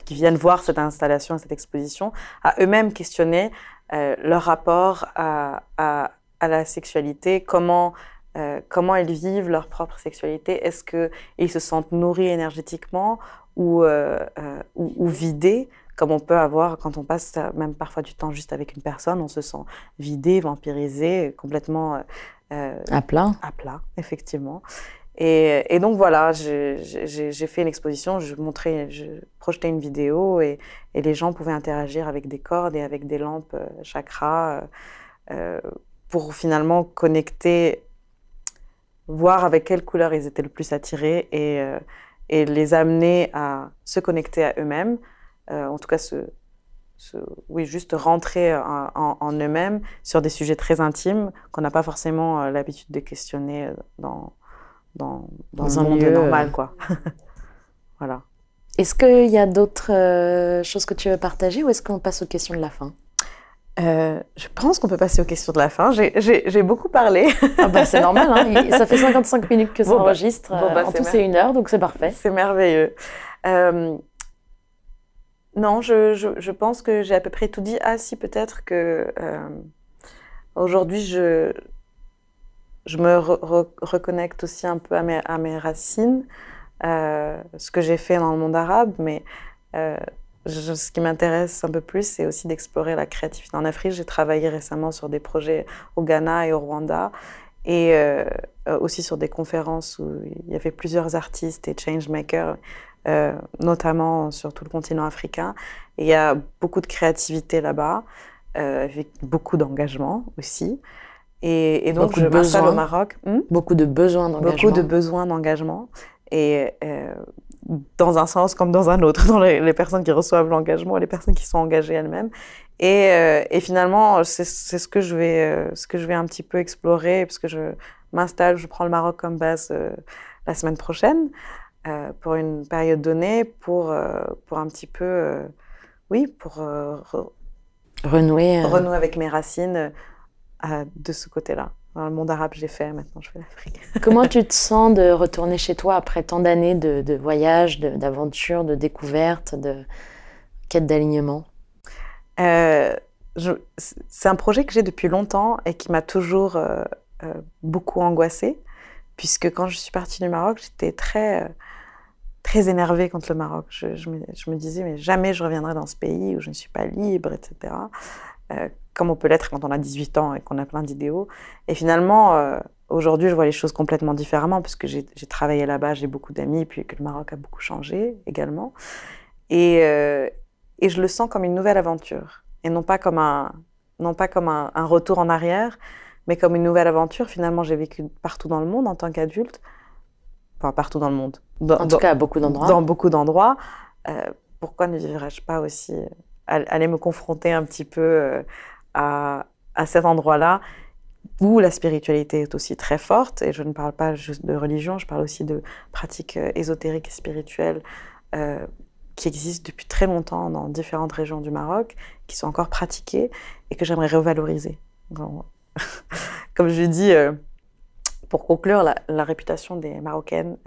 qui viennent voir cette installation, cette exposition, à eux-mêmes questionner euh, leur rapport à, à, à la sexualité, comment, euh, comment ils vivent leur propre sexualité, est-ce qu'ils se sentent nourris énergétiquement ou, euh, euh, ou, ou vidés comme on peut avoir quand on passe euh, même parfois du temps juste avec une personne, on se sent vidé, vampirisé, complètement euh, À plat. à plat, effectivement. Et, donc voilà, j'ai fait une exposition, je montrais, je projetais une vidéo et, les gens pouvaient interagir avec des cordes et avec des lampes euh, chakras euh, euh, pour finalement connecter, voir avec quelle couleur ils étaient le plus attirés et, les amener à se connecter à eux-mêmes, en tout cas se, oui, juste rentrer en, en- eux-mêmes sur des sujets très intimes qu'on n'a pas forcément l'habitude de questionner dans, dans, dans, Dans un monde normal. euh. Quoi. voilà. Est-ce qu'il y a d'autres euh, choses que tu veux partager ou est-ce qu'on passe aux questions de la fin? Euh, je pense qu'on peut passer aux questions de la fin. J'ai- beaucoup parlé. ah bah, C'est normal, hein, ça fait 55 minutes que ça Bon bah- enregistre. bon bah, en c'est tout, c'est une heure, donc c'est parfait. C'est merveilleux. Euh, non, je, je, je pense que j'ai à peu près tout dit. Ah si, peut-être que aujourd'hui, je, je me re- re- reconnecte aussi un peu à mes, racines, euh, ce que j'ai fait dans le monde arabe, mais euh, ce qui m'intéresse un peu plus, c'est aussi d'explorer la créativité en Afrique. J'ai travaillé récemment sur des projets au Ghana et au Rwanda. Et, euh, aussi sur des conférences où il y avait plusieurs artistes et changemakers, notamment sur tout le continent africain. Il y a beaucoup de créativité là-bas, avec beaucoup d'engagement aussi. Et, et donc, Beaucoup je m'installe au. Maroc. Hmm? Beaucoup de besoins d'engagement. beaucoup de besoins d'engagement. Et euh, dans un sens comme dans un autre, dans les, les personnes qui reçoivent l'engagement et les personnes qui sont engagées elles-mêmes. Et, euh, et finalement, c'est ce que je vais, euh, ce que je vais un petit peu explorer, parce que je m'installe, je prends le Maroc comme base euh, la semaine prochaine pour une période donnée, pour pour un petit peu, oui, pour re- Renouer. renouer avec mes racines euh, de ce côté-là. Dans le monde arabe, j'ai fait, maintenant je fais l'Afrique. Comment tu te sens de retourner chez toi après tant d'années de, de voyages, d'aventures, de, découvertes, de quête d'alignement? Euh, c'est un projet que j'ai depuis longtemps et qui m'a toujours euh, euh, beaucoup angoissée, puisque quand je suis partie du Maroc, j'étais très, très énervée contre le Maroc. Je, je me, je me disais, mais jamais je reviendrai dans ce pays où je ne suis pas libre, etc. Euh, comme on peut l'être quand on a 18 ans et qu'on a plein d'idéaux. Et finalement, euh, aujourd'hui, je vois les choses complètement différemment, puisque j'ai j'ai travaillé là-bas, j'ai beaucoup d'amis, puis que le Maroc a beaucoup changé également. Et, euh, et je le sens comme une nouvelle aventure et non pas comme un non pas comme un, un retour en arrière mais comme une nouvelle aventure finalement j'ai vécu partout dans le monde en tant qu'adulte enfin partout dans le monde dans, En tout dans- cas, à beaucoup d'endroits. dans beaucoup d'endroits Euh, pourquoi ne vivrais-je pas aussi aller me confronter un petit peu euh, à, à cet endroit-là où la spiritualité est aussi très forte et je ne parle pas juste de religion je parle aussi de pratiques euh, ésotériques et spirituelles euh, qui existent depuis très longtemps dans différentes régions du Maroc, qui sont encore pratiquées et que j'aimerais revaloriser. Bon, Comme je dis, euh, pour conclure, la, réputation des Marocaines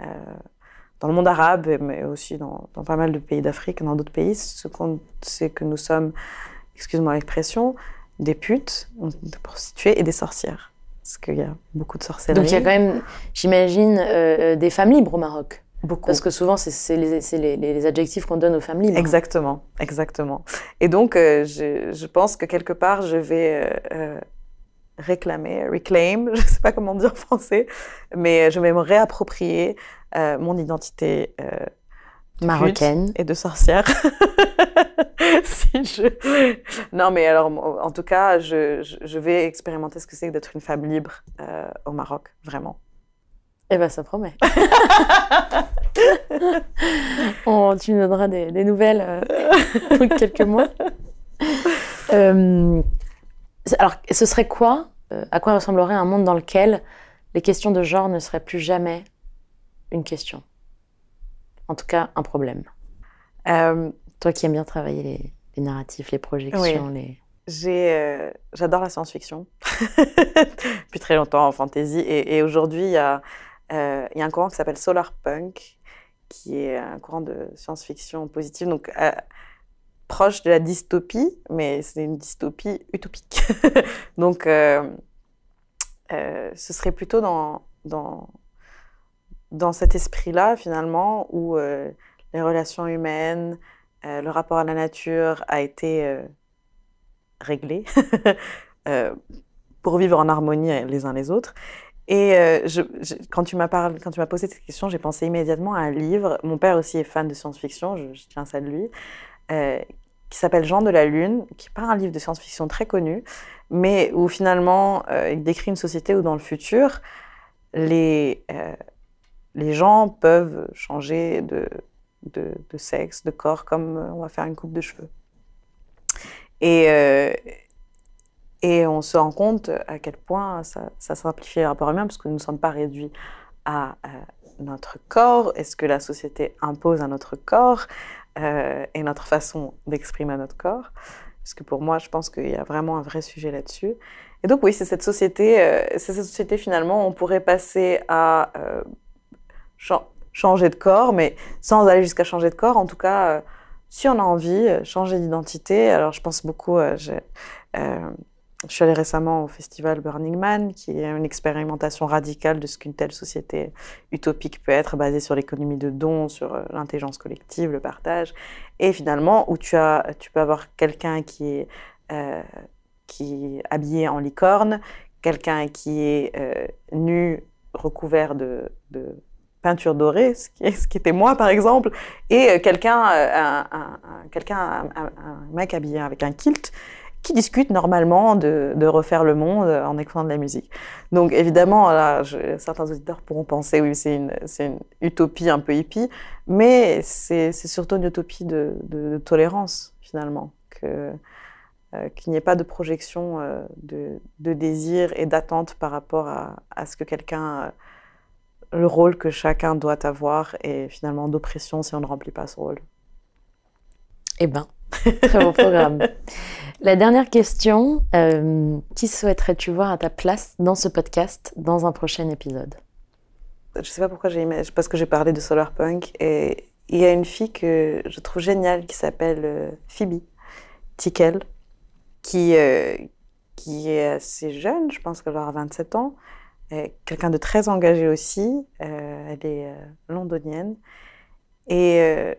dans le monde arabe, mais aussi dans, dans pas mal de pays d'Afrique et dans d'autres pays, ce qu'on- c'est que nous sommes, excuse-moi l'expression, des putes, des prostituées et des sorcières. Parce qu'il y a beaucoup de sorcellerie. Donc il y a quand même, j'imagine, euh, des femmes libres au Maroc. beaucoup. Parce que souvent, c'est les, adjectifs qu'on donne aux femmes libres. Exactement, exactement. Et donc, euh, je, je pense que quelque part, je vais euh, euh, réclamer, reclaim, je ne sais pas comment dire en français, mais je vais me réapproprier euh, mon identité euh, de Marocaine. et de sorcière. si je... Non, mais alors, en tout cas, je, je, vais expérimenter ce que c'est que d'être une femme libre euh, au Maroc, vraiment. Eh ben, ça promet. On, tu nous donneras des, des nouvelles euh, dans quelques mois. Alors, ce serait quoi euh, À quoi ressemblerait un monde dans lequel les questions de genre ne seraient plus jamais une question? En tout cas, un problème. Euh, Toi qui aimes bien travailler les, les narratifs, les projections, les... J'ai, euh, j'adore la science-fiction. Depuis très longtemps en fantasy. Et, et aujourd'hui il y a, euh, y a un courant qui s'appelle solar punk qui est un courant de science-fiction positive. Donc euh, proche de la dystopie mais c'est une dystopie utopique donc euh, euh, ce serait plutôt dans dans dans cet esprit-là finalement où euh, les relations humaines le rapport à la nature a été réglé pour vivre en harmonie les uns les autres. Et quand tu m'as parlé, quand tu m'as posé cette question, j'ai pensé immédiatement à un livre. Mon père aussi est fan de science-fiction, je, je tiens ça de lui, euh, qui s'appelle Jean de la Lune, qui n'est pas un livre de science-fiction très connu, mais où finalement euh, il décrit une société où dans le futur, les, euh, les gens peuvent changer de, de, de sexe, de corps, comme on va faire une coupe de cheveux. Et, et on se rend compte à quel point ça, ça simplifie les rapports humains, parce que nous ne sommes pas réduits à notre corps et ce que la société impose à notre corps? Euh, et notre façon d'exprimer notre corps. Parce que pour moi, je pense qu'il y a vraiment un vrai sujet là-dessus. Et donc oui, c'est cette société, euh, c'est cette société finalement, on pourrait passer à euh, chan- changer de corps, mais sans aller jusqu'à changer de corps, en tout cas, euh, si on a envie, changer d'identité. Alors je pense beaucoup, je suis allée récemment au festival Burning Man, qui est une expérimentation radicale de ce qu'une telle société utopique peut être, basée sur l'économie de dons, sur euh, l'intelligence collective, le partage, et finalement où tu as, tu peux avoir quelqu'un qui est euh, habillé en licorne, quelqu'un qui est euh, nu, recouvert de, peinture dorée, ce qui, était moi par exemple, et quelqu'un, un, un, quelqu'un, un, un, mec habillé avec un kilt qui discutent normalement de, refaire le monde en écoutant de la musique. Donc évidemment, certains auditeurs pourront penser, oui, c'est une, utopie un peu hippie, mais c'est surtout une utopie de, tolérance finalement, euh, qu'il n'y ait pas de projection euh, de, désir et d'attente par rapport à, à ce que quelqu'un, euh, le rôle que chacun doit avoir et finalement d'oppression si on ne remplit pas ce rôle. Eh ben, très beau programme. La dernière question, euh, qui souhaiterais-tu voir à ta place dans ce podcast dans un prochain épisode? Je ne sais pas pourquoi j'ai aimé, parce que j'ai parlé de Solar Punk et il y a une fille que je trouve géniale qui s'appelle euh, Phoebe Tickle, qui, euh, qui est assez jeune, je pense qu'elle avoir 27 ans, quelqu'un de très engagé aussi, elle est londonienne. Et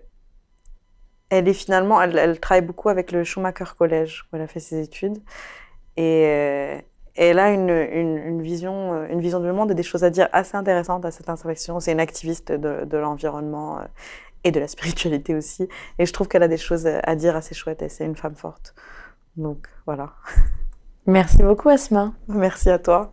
elle est finalement, elle, elle, travaille beaucoup avec le Schumacher College où elle a fait ses études. Et, euh, elle a une, une, une, vision, euh, une vision du monde et des choses à dire assez intéressantes à cette intersection. C'est une activiste de, de l'environnement euh, et de la spiritualité aussi. Et je trouve qu'elle a des choses à dire assez chouettes et c'est une femme forte. Donc voilà. Merci beaucoup Asma. Merci à toi.